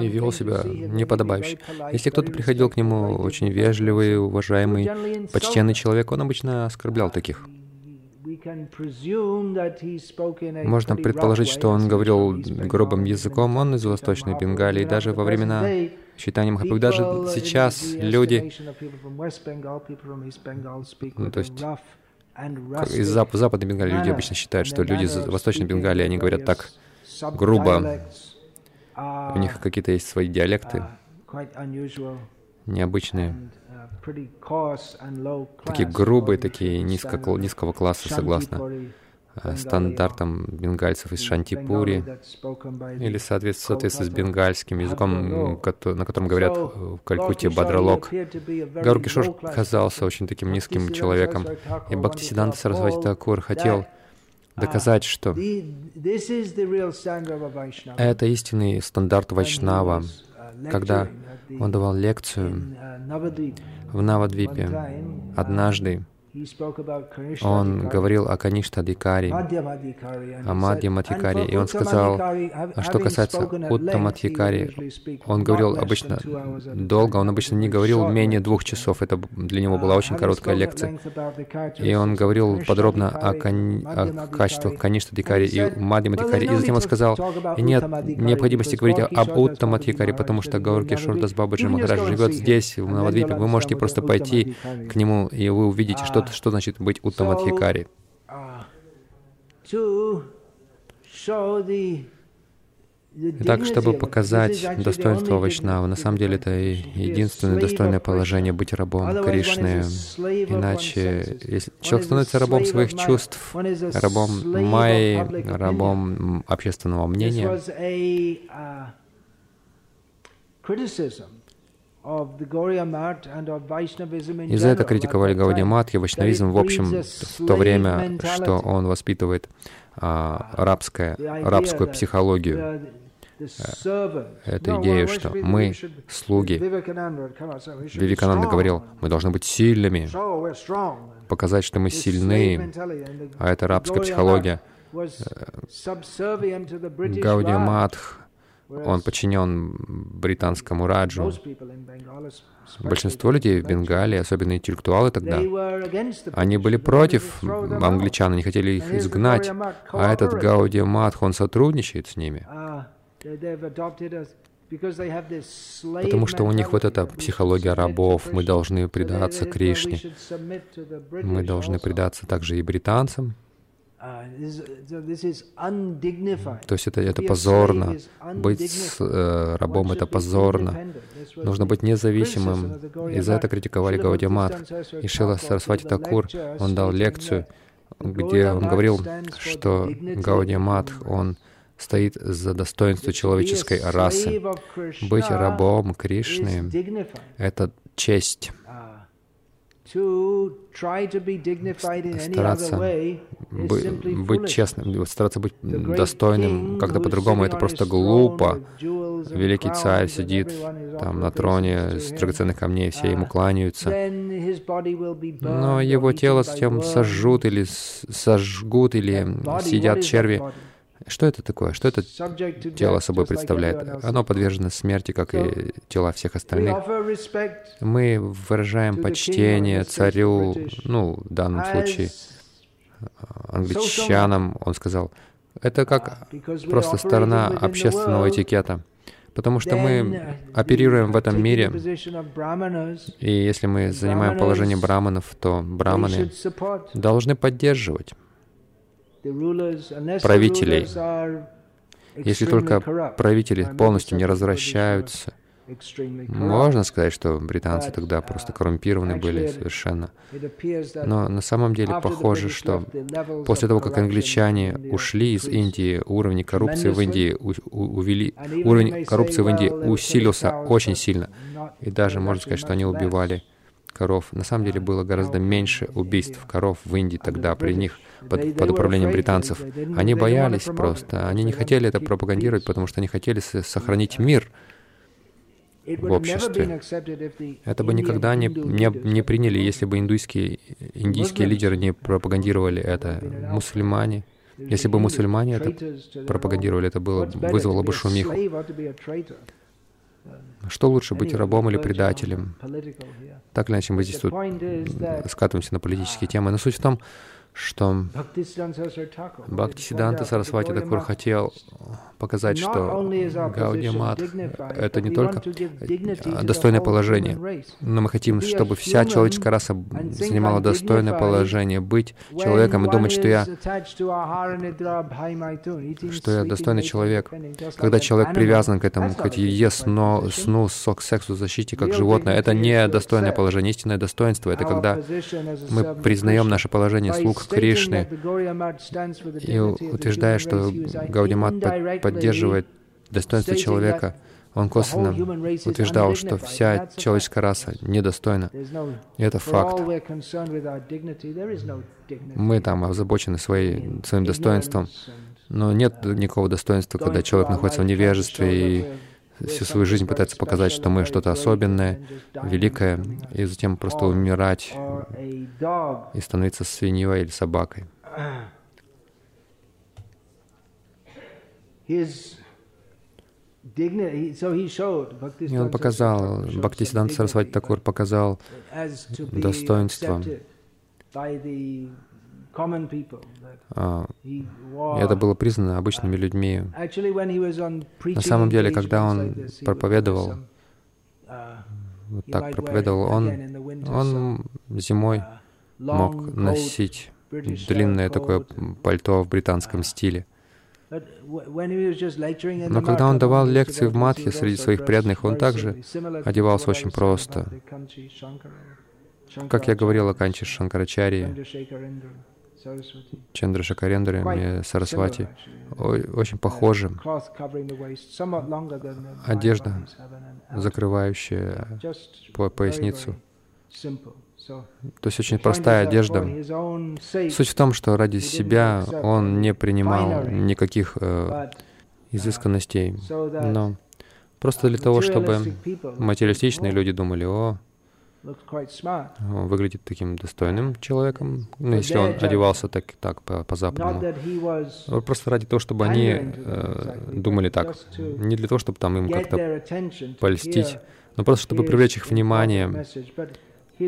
и вел себя неподобающе. Если кто-то приходил к нему очень вежливый, уважаемый, почтенный человек, он обычно оскорблял таких. Можно предположить, что он говорил грубым языком, он из Восточной Бенгалии, даже во времена читания Махапрабху, даже сейчас люди, ну, то есть из Зап Западной Бенгалии люди обычно считают, что люди из Восточной Бенгалии, они говорят так грубо, у них какие-то есть свои диалекты, необычные, такие грубые, такие низко, низкого класса, согласно э, стандартам бенгальцев из Шантипури, или соответственно с бенгальским языком, на котором говорят в Калькутте Бадралок. Гару Кишор казался очень таким низким человеком, и Бхактисиданта Сарасвати Такур хотел доказать, что это истинный стандарт Вайшнава, когда он давал лекцию в Навадвипе однажды, он говорил о Каништа Дикари, о Мадья Матикари, и он сказал, а что касается Уттаматьякари, он говорил обычно долго, он обычно не говорил менее двух часов, это для него была очень короткая лекция. И он говорил подробно о, кон... о качествах Каништа Дикари и Мадья Матикари, и затем он сказал, нет необходимости говорить об Уттаматьякари, потому что Гаурки Шурдас Бабаджи Махарадж живет здесь, в Навадвипе, вы можете просто пойти к нему, и вы увидите, что что значит быть уттамадхикари. Итак, чтобы показать достоинство Вайшнава, на самом деле это единственное достойное положение быть рабом Кришны. Иначе, если человек становится рабом своих чувств, рабом майи, рабом общественного мнения, и за это критиковали Гаудия Мат и вайшнавизм в общем в то время, что он воспитывает а, рабское, рабскую психологию. Э, эту идею, что мы слуги. Вивекананда говорил, мы должны быть сильными, показать, что мы сильны, а это рабская психология. Гаудия Матх он подчинен британскому раджу. Большинство людей в Бенгалии, особенно интеллектуалы тогда, они были против англичан, они хотели их изгнать, а этот Гаудия Матх, он сотрудничает с ними. Потому что у них вот эта психология рабов, мы должны предаться Кришне, мы должны предаться также и британцам. То есть это, это позорно. Быть с, э, рабом — это позорно. Нужно быть независимым. И за это критиковали Гаудиамат. И Шила Сарасвати Такур, он дал лекцию, где он говорил, что Гаудиамат, он стоит за достоинство человеческой расы. Быть рабом Кришны — это честь стараться быть честным, стараться быть достойным как-то по-другому, это просто глупо. Великий царь сидит там на троне с драгоценных камней, все ему кланяются. Но его тело затем сожжут или сожгут, или сидят черви. Что это такое? Что это тело собой представляет? Оно подвержено смерти, как и тела всех остальных. Мы выражаем почтение царю, ну, в данном случае, англичанам, он сказал. Это как просто сторона общественного этикета. Потому что мы оперируем в этом мире, и если мы занимаем положение браманов, то браманы должны поддерживать правителей. Если только правители полностью не развращаются, можно сказать, что британцы тогда просто uh, коррумпированы были совершенно. Но на самом деле похоже, что после того, как англичане ушли из Индии, уровень коррупции в Индии увели, уровень коррупции в Индии усилился очень сильно. И даже можно сказать, что они убивали коров. На самом деле было гораздо меньше убийств коров в Индии тогда при них под, под управлением британцев. Они боялись просто, они не хотели это пропагандировать, потому что они хотели сохранить мир в обществе. Это бы никогда не, не, не приняли, если бы индуйские, индийские лидеры не пропагандировали это. Мусульмане, если бы мусульмане это пропагандировали, это было, вызвало бы шумиху. Что лучше, быть рабом или предателем? Так или иначе, мы здесь тут скатываемся на политические темы. Но суть в том, что Бхактисиданта Сарасвати Такур хотел показать, что Гаудия Мат — это не только достойное положение, но мы хотим, чтобы вся человеческая раса занимала достойное положение, быть человеком и думать, что я, что я достойный человек. Когда человек привязан к этому, хоть ест сну, сну, сок, сексу, защите, как животное, это не достойное положение. Истинное достоинство — это когда мы признаем наше положение слуг Кришны и утверждая, что Гаудимат поддерживает достоинство человека, он косвенно утверждал, что вся человеческая раса недостойна. И это факт. Мы там озабочены своей, своим достоинством, но нет никакого достоинства, когда человек находится в невежестве и всю свою жизнь пытается показать, что мы что-то особенное, великое, и затем просто умирать и становиться свиньей или собакой. И он показал, Бхактисиданта Сарасвати Такур показал достоинство. А, это было признано обычными людьми. На самом деле, когда он проповедовал, вот так проповедовал, он, он зимой мог носить длинное такое пальто в британском стиле. Но когда он давал лекции в Матхе среди своих преданных, он также одевался очень просто. Как я говорил о Канче Шанкарачарьи, Чандра Шакарендре, Сарасвати, очень похожи. Одежда, закрывающая по поясницу. То есть очень простая одежда. Суть в том, что ради себя он не принимал никаких э, изысканностей, но просто для того, чтобы материалистичные люди думали, о, выглядит таким достойным человеком, ну, если он одевался так, так по-западному. По Просто ради того, чтобы они э, думали так. Не для того, чтобы там им как-то польстить, но просто чтобы привлечь их внимание,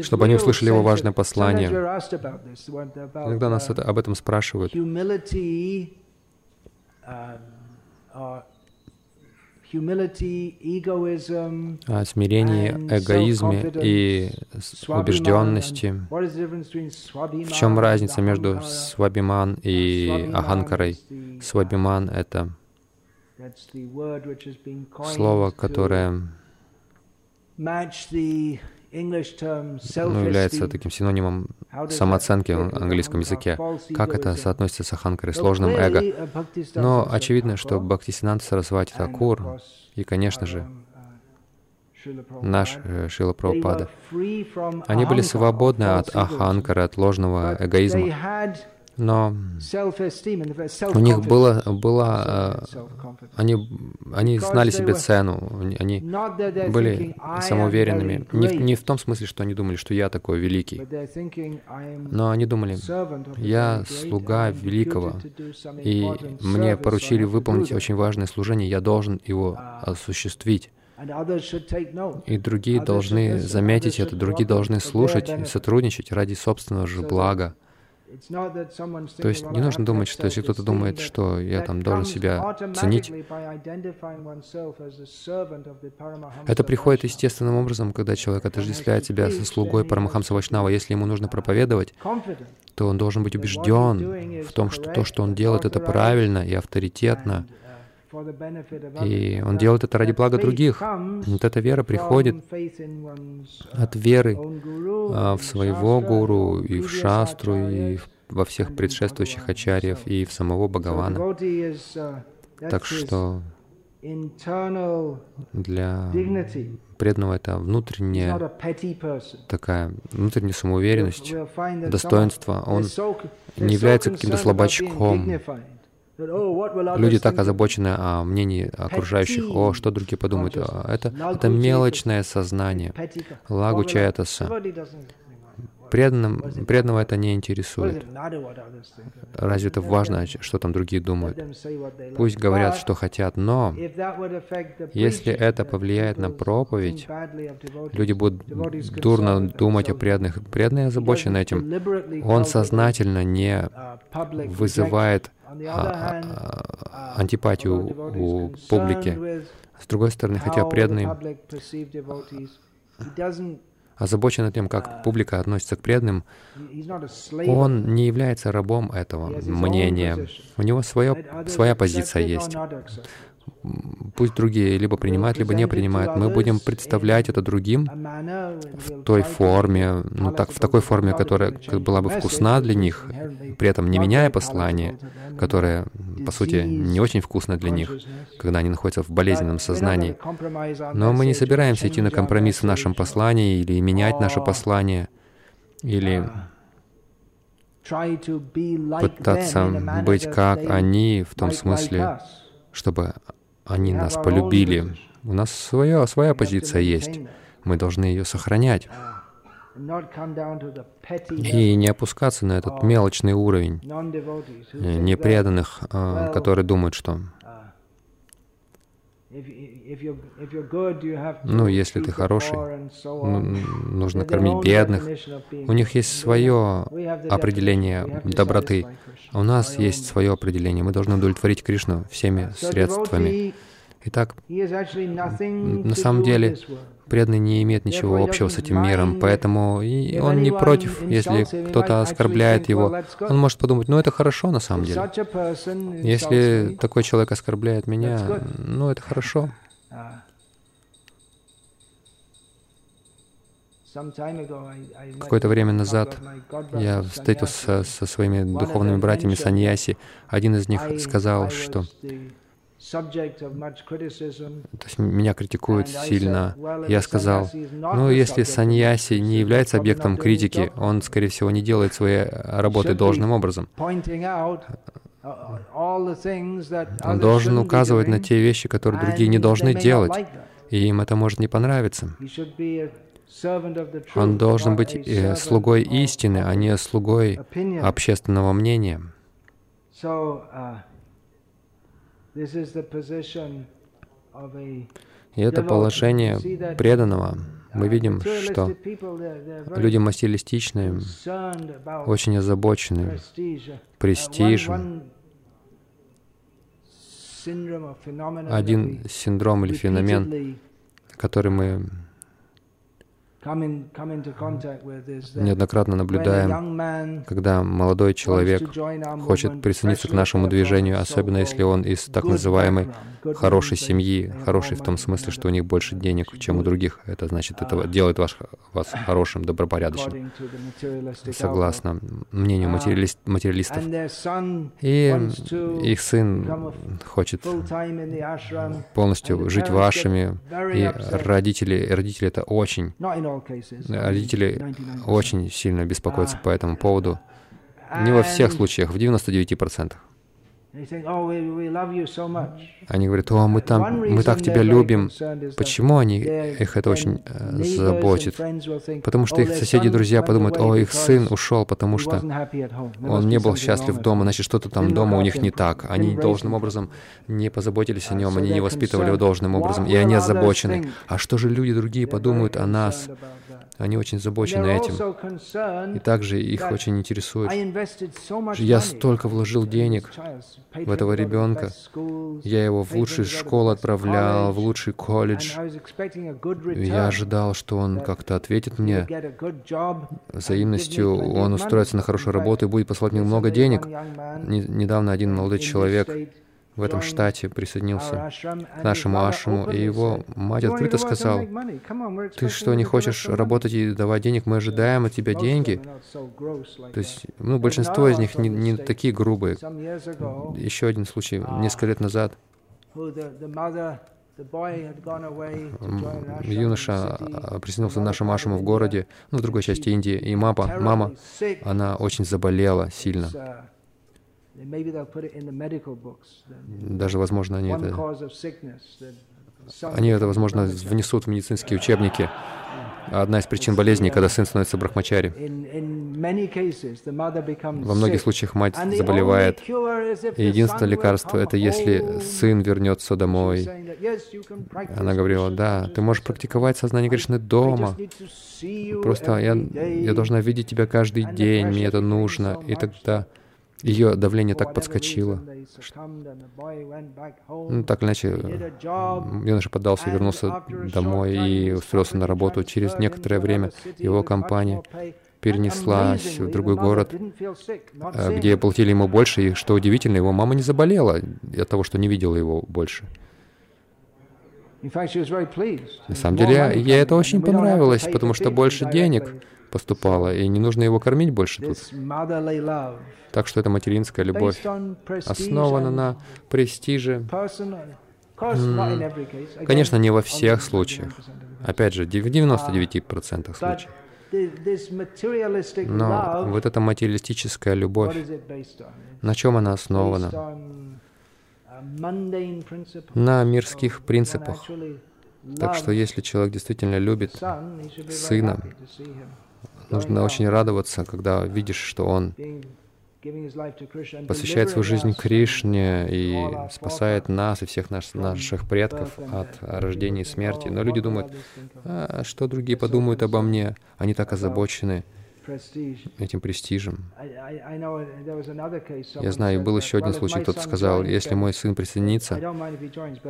чтобы они услышали его важное послание. Иногда нас это, об этом спрашивают. О смирении, эгоизме и убежденности. В чем разница между свабиман и аханкарой? Свабиман — это слово, которое ну, является таким синонимом самооценки в английском языке. Как это соотносится с Аханкарой, сложным эго? Но очевидно, что Бхактисинанта Сарасвати Такур и, конечно же, наш э, Шила Прабхупада, они были свободны от Аханкара, от ложного эгоизма но у них было, было они, они знали себе цену, они были самоуверенными. Не, не в том смысле, что они думали, что я такой великий, но они думали, я слуга великого, и мне поручили выполнить очень важное служение, я должен его осуществить. И другие должны заметить это, другие должны слушать и сотрудничать ради собственного же блага. То есть не нужно думать, что если кто-то думает, что я там должен себя ценить, это приходит естественным образом, когда человек отождествляет себя со слугой Парамахамса Вайшнава. Если ему нужно проповедовать, то он должен быть убежден в том, что то, что он делает, это правильно и авторитетно, и он делает это ради блага других. Вот эта вера приходит от веры а, в своего гуру, и в шастру, и во всех предшествующих ачарьев, и в самого Бхагавана. Так что для преданного это внутренняя такая внутренняя самоуверенность, достоинство. Он не является каким-то слабачком, Люди так озабочены о мнении окружающих, о, что другие подумают. Это, это мелочное сознание, лагу чаятаса. Преданным, преданного это не интересует. Разве это важно, что там другие думают? Пусть говорят, что хотят, но если это повлияет на проповедь, люди будут дурно думать о преданных. Преданные озабочены этим. Он сознательно не вызывает а, а, антипатию у публики. С другой стороны, хотя преданный озабочен тем, как публика относится к преданным, он не является рабом этого мнения. У него свое, своя позиция есть пусть другие либо принимают, либо не принимают. Мы будем представлять это другим в той форме, ну так, в такой форме, которая была бы вкусна для них, при этом не меняя послание, которое, по сути, не очень вкусно для них, когда они находятся в болезненном сознании. Но мы не собираемся идти на компромисс в нашем послании или менять наше послание, или пытаться быть как они, в том смысле, чтобы они нас полюбили. У нас своя, своя позиция есть. Мы должны ее сохранять. И не опускаться на этот мелочный уровень непреданных, а, которые думают, что ну, если ты хороший, нужно кормить бедных. У них есть свое определение доброты. А у нас есть свое определение. Мы должны удовлетворить Кришну всеми средствами. Итак, на самом деле, преданный не имеет ничего общего с этим миром, поэтому и он не против, если кто-то оскорбляет его. Он может подумать, ну это хорошо на самом деле. Если такой человек оскорбляет меня, ну это хорошо. Какое-то время назад я встретился со своими духовными братьями саньяси. Один из них сказал, что то есть меня критикуют сильно. Я сказал, ну, если саньяси не является объектом критики, он, скорее всего, не делает свои работы должным образом. Uh, он должен указывать на те вещи, которые другие не должны делать, и им это может не понравиться. Он должен быть э, слугой истины, а не слугой общественного мнения. И это положение преданного. Мы видим, что люди материалистичные, очень озабочены престижем. Один синдром или феномен, который мы неоднократно наблюдаем, когда молодой человек хочет присоединиться к нашему движению, особенно если он из так называемой хорошей семьи, хорошей в том смысле, что у них больше денег, чем у других. Это значит, это делает вас, вас [COUGHS] хорошим, добропорядочным, согласно мнению материалист, материалистов. И их сын хочет полностью жить вашими, и родители, родители это очень Родители очень сильно беспокоятся по этому поводу. Не во всех случаях, в 99%. Они говорят, о, мы там, мы так тебя любим. Почему они, их это очень э, заботит? Потому что их соседи и друзья подумают, о, их сын ушел, потому что он не был счастлив дома, значит, что-то там дома у них не так. Они должным образом не позаботились о нем, они не воспитывали его должным образом, и они озабочены. А что же люди другие подумают о нас? Они очень забочены этим. И также их очень интересует. Я столько вложил денег в этого ребенка. Я его в лучшую школу отправлял, в лучший колледж. Я ожидал, что он как-то ответит мне взаимностью. Он устроится на хорошую работу и будет посылать мне много денег. Недавно один молодой человек в этом штате присоединился к нашему ашраму, и его мать открыто сказала, «Ты что, не хочешь работать и давать денег? Мы ожидаем от тебя деньги». То есть, ну, большинство из них не, не такие грубые. Еще один случай, несколько лет назад, юноша присоединился к нашему ашраму в городе, ну, в другой части Индии, и мама, мама, она очень заболела сильно. Даже, возможно, они это, они это, возможно, внесут в медицинские учебники. Одна из причин болезни, когда сын становится брахмачари. Во многих случаях мать заболевает. И единственное лекарство — это если сын вернется домой. Она говорила, да, ты можешь практиковать сознание Кришны дома. Просто я, я должна видеть тебя каждый день, мне это нужно. И тогда ее давление так подскочило. Ну, так или иначе, юноша поддался, вернулся домой и устроился на работу. Через некоторое время его компания перенеслась в другой город, э, где платили ему больше, и, что удивительно, его мама не заболела от того, что не видела его больше. На самом деле, ей это очень понравилось, потому что больше денег поступало, и не нужно его кормить больше тут. Так что это материнская любовь основана на престиже. Конечно, не во всех случаях. Опять же, в 99% случаев. Но вот эта материалистическая любовь, на чем она основана? На мирских принципах. Так что если человек действительно любит сына, нужно очень радоваться, когда видишь, что он посвящает свою жизнь Кришне и спасает нас и всех наш, наших предков от рождения и смерти. Но люди думают, а, что другие подумают обо мне? Они так озабочены этим престижем. Я знаю, был еще один случай, кто-то сказал, если мой сын присоединится,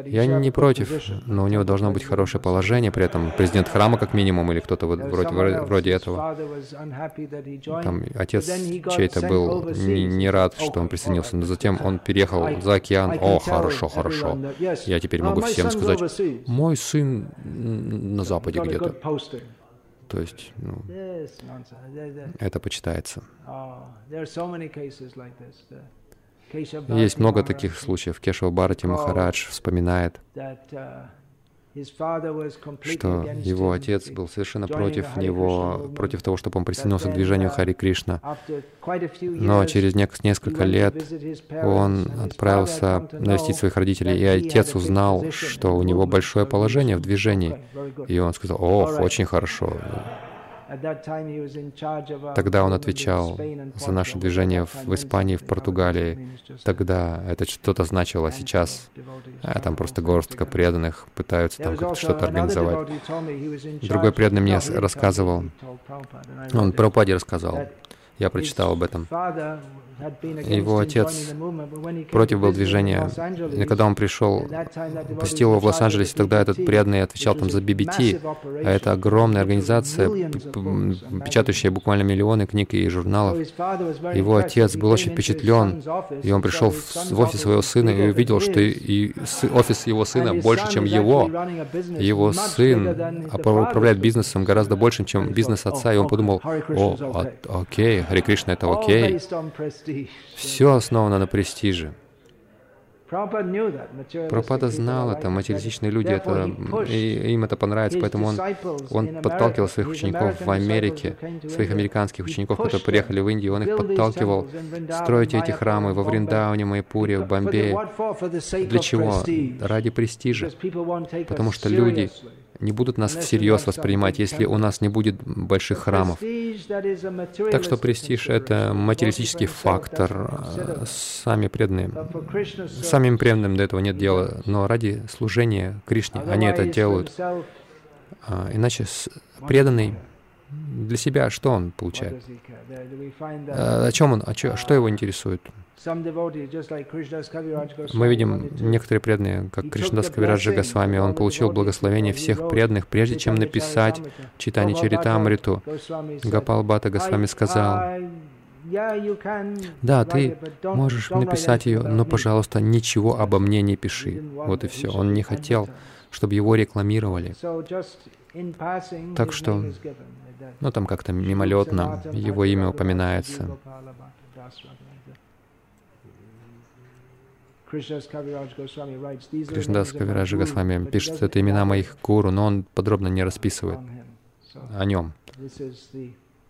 я не против, но у него должно быть хорошее положение, при этом президент храма как минимум, или кто-то вот вроде, вроде этого. Там отец чей-то был не, не рад, что он присоединился, но затем он переехал за океан. О, хорошо, хорошо. Я теперь могу всем сказать, мой сын на Западе где-то. То есть, ну, это почитается. Есть много таких случаев. Кешава Бхарати Махарадж вспоминает, что его отец был совершенно против него, против того, чтобы он присоединился к движению Хари Кришна. Но через несколько лет он отправился навестить своих родителей, и отец узнал, что у него большое положение в движении. И он сказал, ох, очень хорошо. Тогда он отвечал за наше движение в Испании, в Португалии. Тогда это что-то значило. Сейчас а, там просто горстка преданных пытаются там что-то организовать. Другой преданный мне рассказывал, он про Прабхупаде рассказал, я прочитал об этом. Его отец против был движения. И когда он пришел, посетил его в Лос-Анджелесе, тогда этот преданный отвечал там за BBT, а это огромная организация, печатающая буквально миллионы книг и журналов. Его отец был очень впечатлен, и он пришел в офис своего сына и увидел, что и офис его сына больше, чем его. Его сын управляет бизнесом гораздо больше, чем бизнес отца, и он подумал, о, а, окей, Хари Кришна, это окей. Все основано на престиже. Пропада знал это, материалистичные люди, это, и им это понравится, поэтому он, он подталкивал своих учеников в Америке, своих американских учеников, которые приехали в Индию, он их подталкивал строить эти храмы во Вриндауне, Майпуре, в Бомбее. Для чего? Ради престижа. Потому что люди не будут нас всерьез воспринимать, если у нас не будет больших храмов. Так что престиж — это материалистический фактор. Сами преданные, самим преданным до этого нет дела, но ради служения Кришне они это делают. А, иначе преданный для себя что он получает? А, о чем он? О чё, что его интересует? Мы видим некоторые преданные, как Кришнадас Кавираджа Госвами, он получил благословение всех преданных, прежде чем написать Читани Чаритамриту. Гапал Бата Госвами сказал, да, ты можешь написать ее, но, пожалуйста, ничего обо мне не пиши. Вот и все. Он не хотел, чтобы его рекламировали. Так что, ну там как-то мимолетно его имя упоминается. Кришнадас Кавираджа Госвами пишет, это имена моих гуру, но он подробно не расписывает о нем.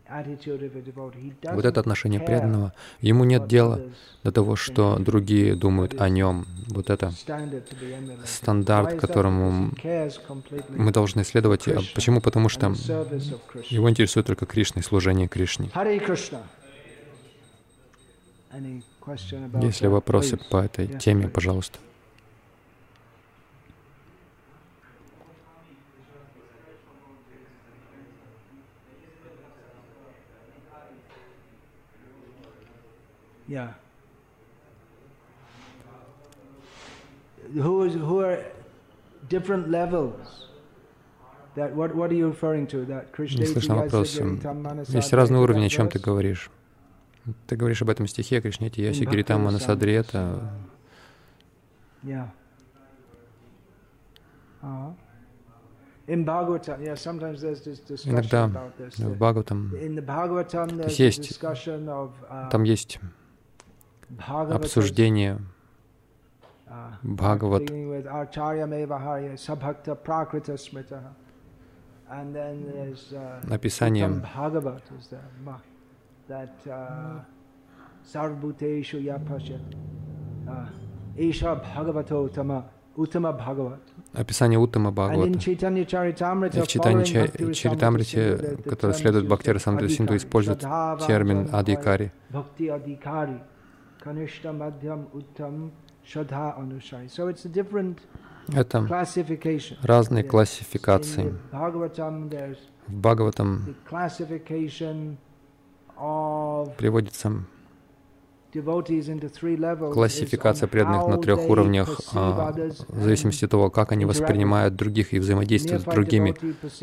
Вот это отношение преданного. Ему нет дела до того, что другие думают о нем. Вот это стандарт, которому мы должны следовать. А почему? Потому что его интересует только Кришна и служение Кришне. Если вопросы по этой теме, пожалуйста. Yeah. Who is who are different levels? That what what are you referring to? That Krishna. Не слышно вопрос. Есть разные уровни, о чем ты говоришь. Ты говоришь об этом стихе Кришнете Яси Гиритам Манасадри, это... Иногда в Бхагаватам есть, uh, там есть обсуждение uh, Бхагават, описание that uh, sarvbhuteshu Isha Bhagavato Tama Uttama Bhagavat описание Уттама Бхагавата. И в читании Чаритамрите, который следует Бхактира Синду, использует термин адикари. Это разные классификации. В Бхагаватам приводится классификация преданных на трех уровнях, а, в зависимости от того, как они воспринимают других и взаимодействуют с другими.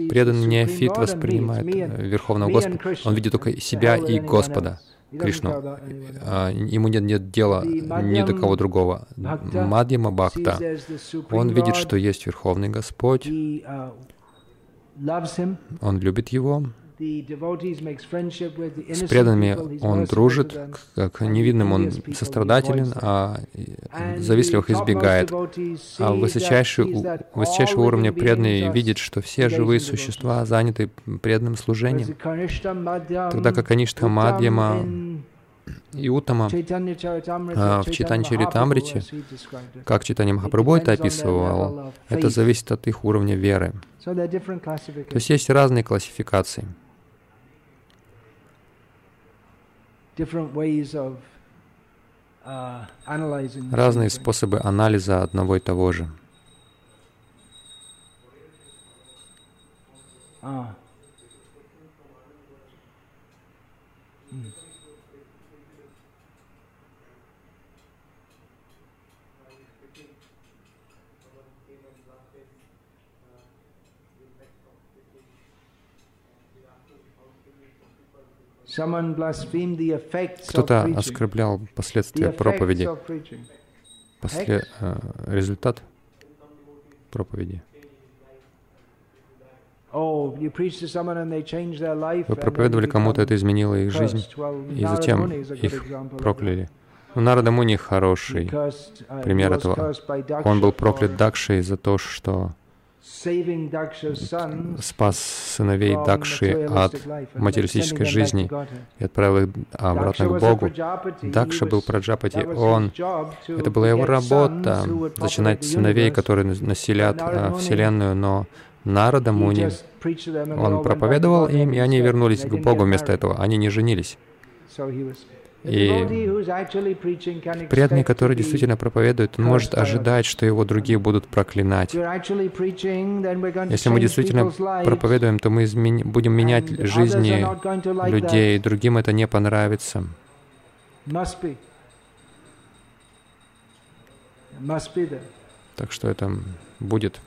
Преданный неофит воспринимает э, Верховного Господа, он видит только себя и Господа. Кришну. А, ему нет, нет дела ни до кого другого. Мадьяма Бхакта, он видит, что есть Верховный Господь, uh, он любит Его, С преданными он дружит, как невидным он сострадателен, а завистливых избегает. А высочайший, высочайшего уровня преданный видит, что все живые существа заняты преданным служением. Тогда как Аништа Мадьяма и Утама а, в Читане Чаритамрите, как Читание Махапрабху это описывал, это зависит от их уровня веры. То есть есть разные классификации. Uh, разные способы анализа одного и того же. Кто-то оскорблял последствия проповеди, после, э, результат проповеди. Oh, Вы проповедовали кому-то, это изменило их жизнь, и затем их прокляли. Ну, Нарада Муни хороший uh, пример этого. Он был проклят Дакшей за то, что спас сыновей Дакши от материалистической жизни и отправил их обратно к Богу. Дакша был Праджапати, он, это была его работа, начинать сыновей, которые населят а, Вселенную, но Нарада Муни, он проповедовал им, и они вернулись к Богу вместо этого, они не женились. И преданный, который действительно проповедует, он может ожидать, что его другие будут проклинать. Если мы действительно проповедуем, то мы измен... будем менять жизни людей, другим это не понравится. Так что это будет.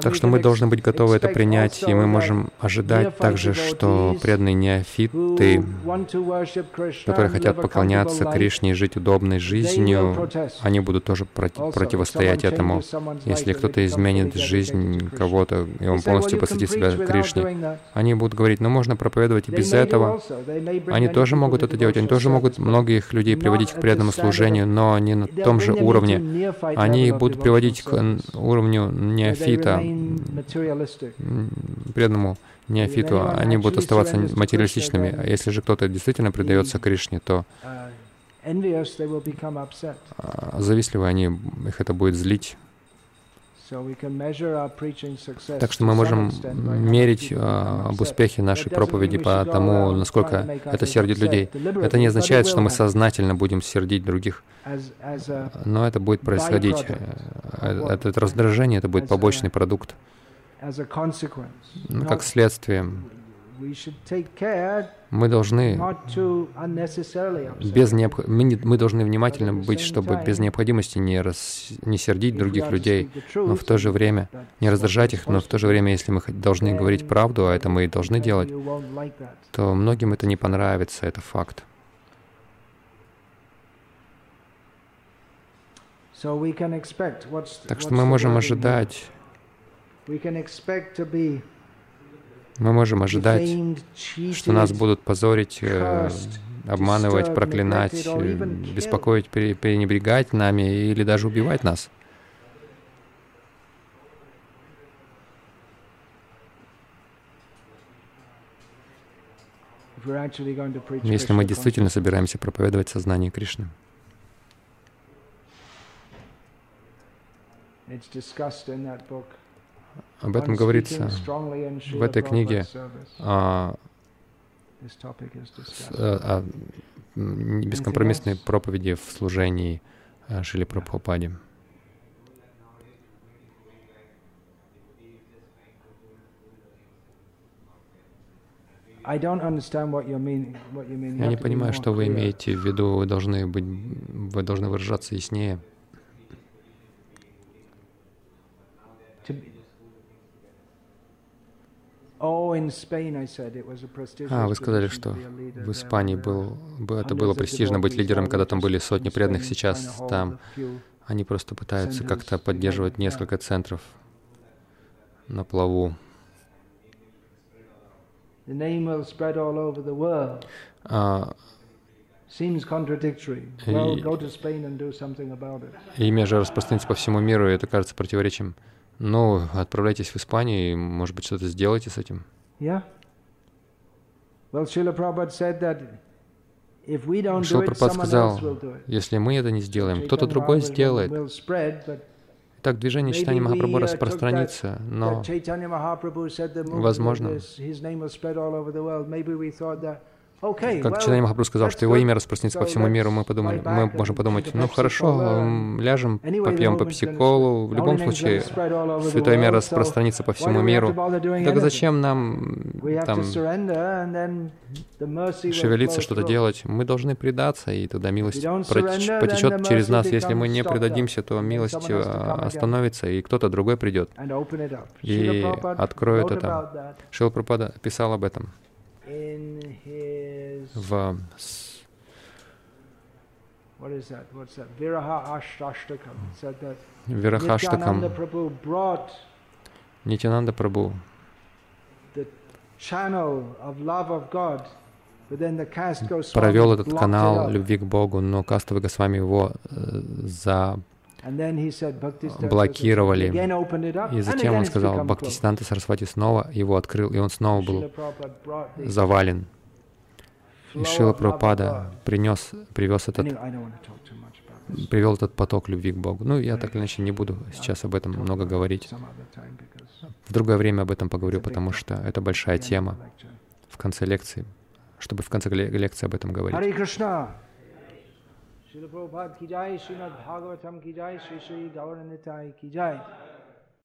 Так что мы должны быть готовы это принять, и мы можем ожидать также, что преданные неофиты, которые хотят поклоняться Кришне и жить удобной жизнью, они будут тоже против, противостоять этому. Если кто-то изменит жизнь кого-то, и он полностью посвятит себя Кришне, они будут говорить, ну можно проповедовать и без этого. Они тоже могут это делать, они тоже могут многих людей приводить к преданному служению, но не на том же уровне. Они их будут приводить к уровню неофита, преданному неофиту, они будут оставаться материалистичными. А если же кто-то действительно предается Кришне, то а, завистливые они, их это будет злить. Так что мы можем мерить uh, об успехе нашей проповеди по тому, насколько это сердит людей. Это не означает, что мы сознательно будем сердить других, но это будет происходить. Э, это раздражение, это будет побочный продукт. Ну, как следствие, мы должны без необх... мы, должны внимательно быть, чтобы без необходимости не, рас... не сердить других людей, но в то же время не раздражать их, но в то же время, если мы должны говорить правду, а это мы и должны делать, то многим это не понравится, это факт. Так что мы можем ожидать мы можем ожидать, что нас будут позорить, э, обманывать, проклинать, э, беспокоить, пренебрегать нами или даже убивать нас. Если мы действительно собираемся проповедовать сознание Кришны. It's discussed in that book. Об этом говорится в этой книге о, о бескомпромиссной проповеди в служении э, Шили Прабхупаде. Я не понимаю, что вы имеете в виду. Вы должны быть, вы должны выражаться яснее. А, вы сказали, что в Испании был, это было престижно быть лидером, когда там были сотни преданных. Сейчас там они просто пытаются как-то поддерживать несколько центров на плаву. А, имя же распространится по всему миру, и это кажется противоречием. Ну, отправляйтесь в Испанию, и, может быть, что-то сделайте с этим. Yeah. Well, Srila Prabhupada said that Шилпрапад сказал, если мы это не сделаем, кто-то другой сделает. Так движение читания Махапрабху распространится, но, возможно, как Читание Махапрабху сказал, что его имя распространится по всему миру, мы, подумали, мы можем подумать, ну хорошо, ляжем, попьем по психолу. В любом случае, святое имя распространится по всему миру. Так зачем нам там шевелиться, что-то делать? Мы должны предаться, и тогда милость потечет через нас. Если мы не предадимся, то милость а, остановится, и кто-то другой придет и откроет это. Шила Пропада писал об этом в Вирахаштакам Нитянанда Прабhu провел этот канал любви к Богу, но кастовый Госвами его э, за блокировали. И затем он сказал, Бхактисиданта Сарасвати снова его открыл, и он снова был завален. И Шила Прабхупада принес, привез этот, привел этот поток любви к Богу. Ну, я так или иначе не буду сейчас об этом много говорить. В другое время об этом поговорю, потому что это большая тема в конце лекции, чтобы в конце лекции об этом говорить.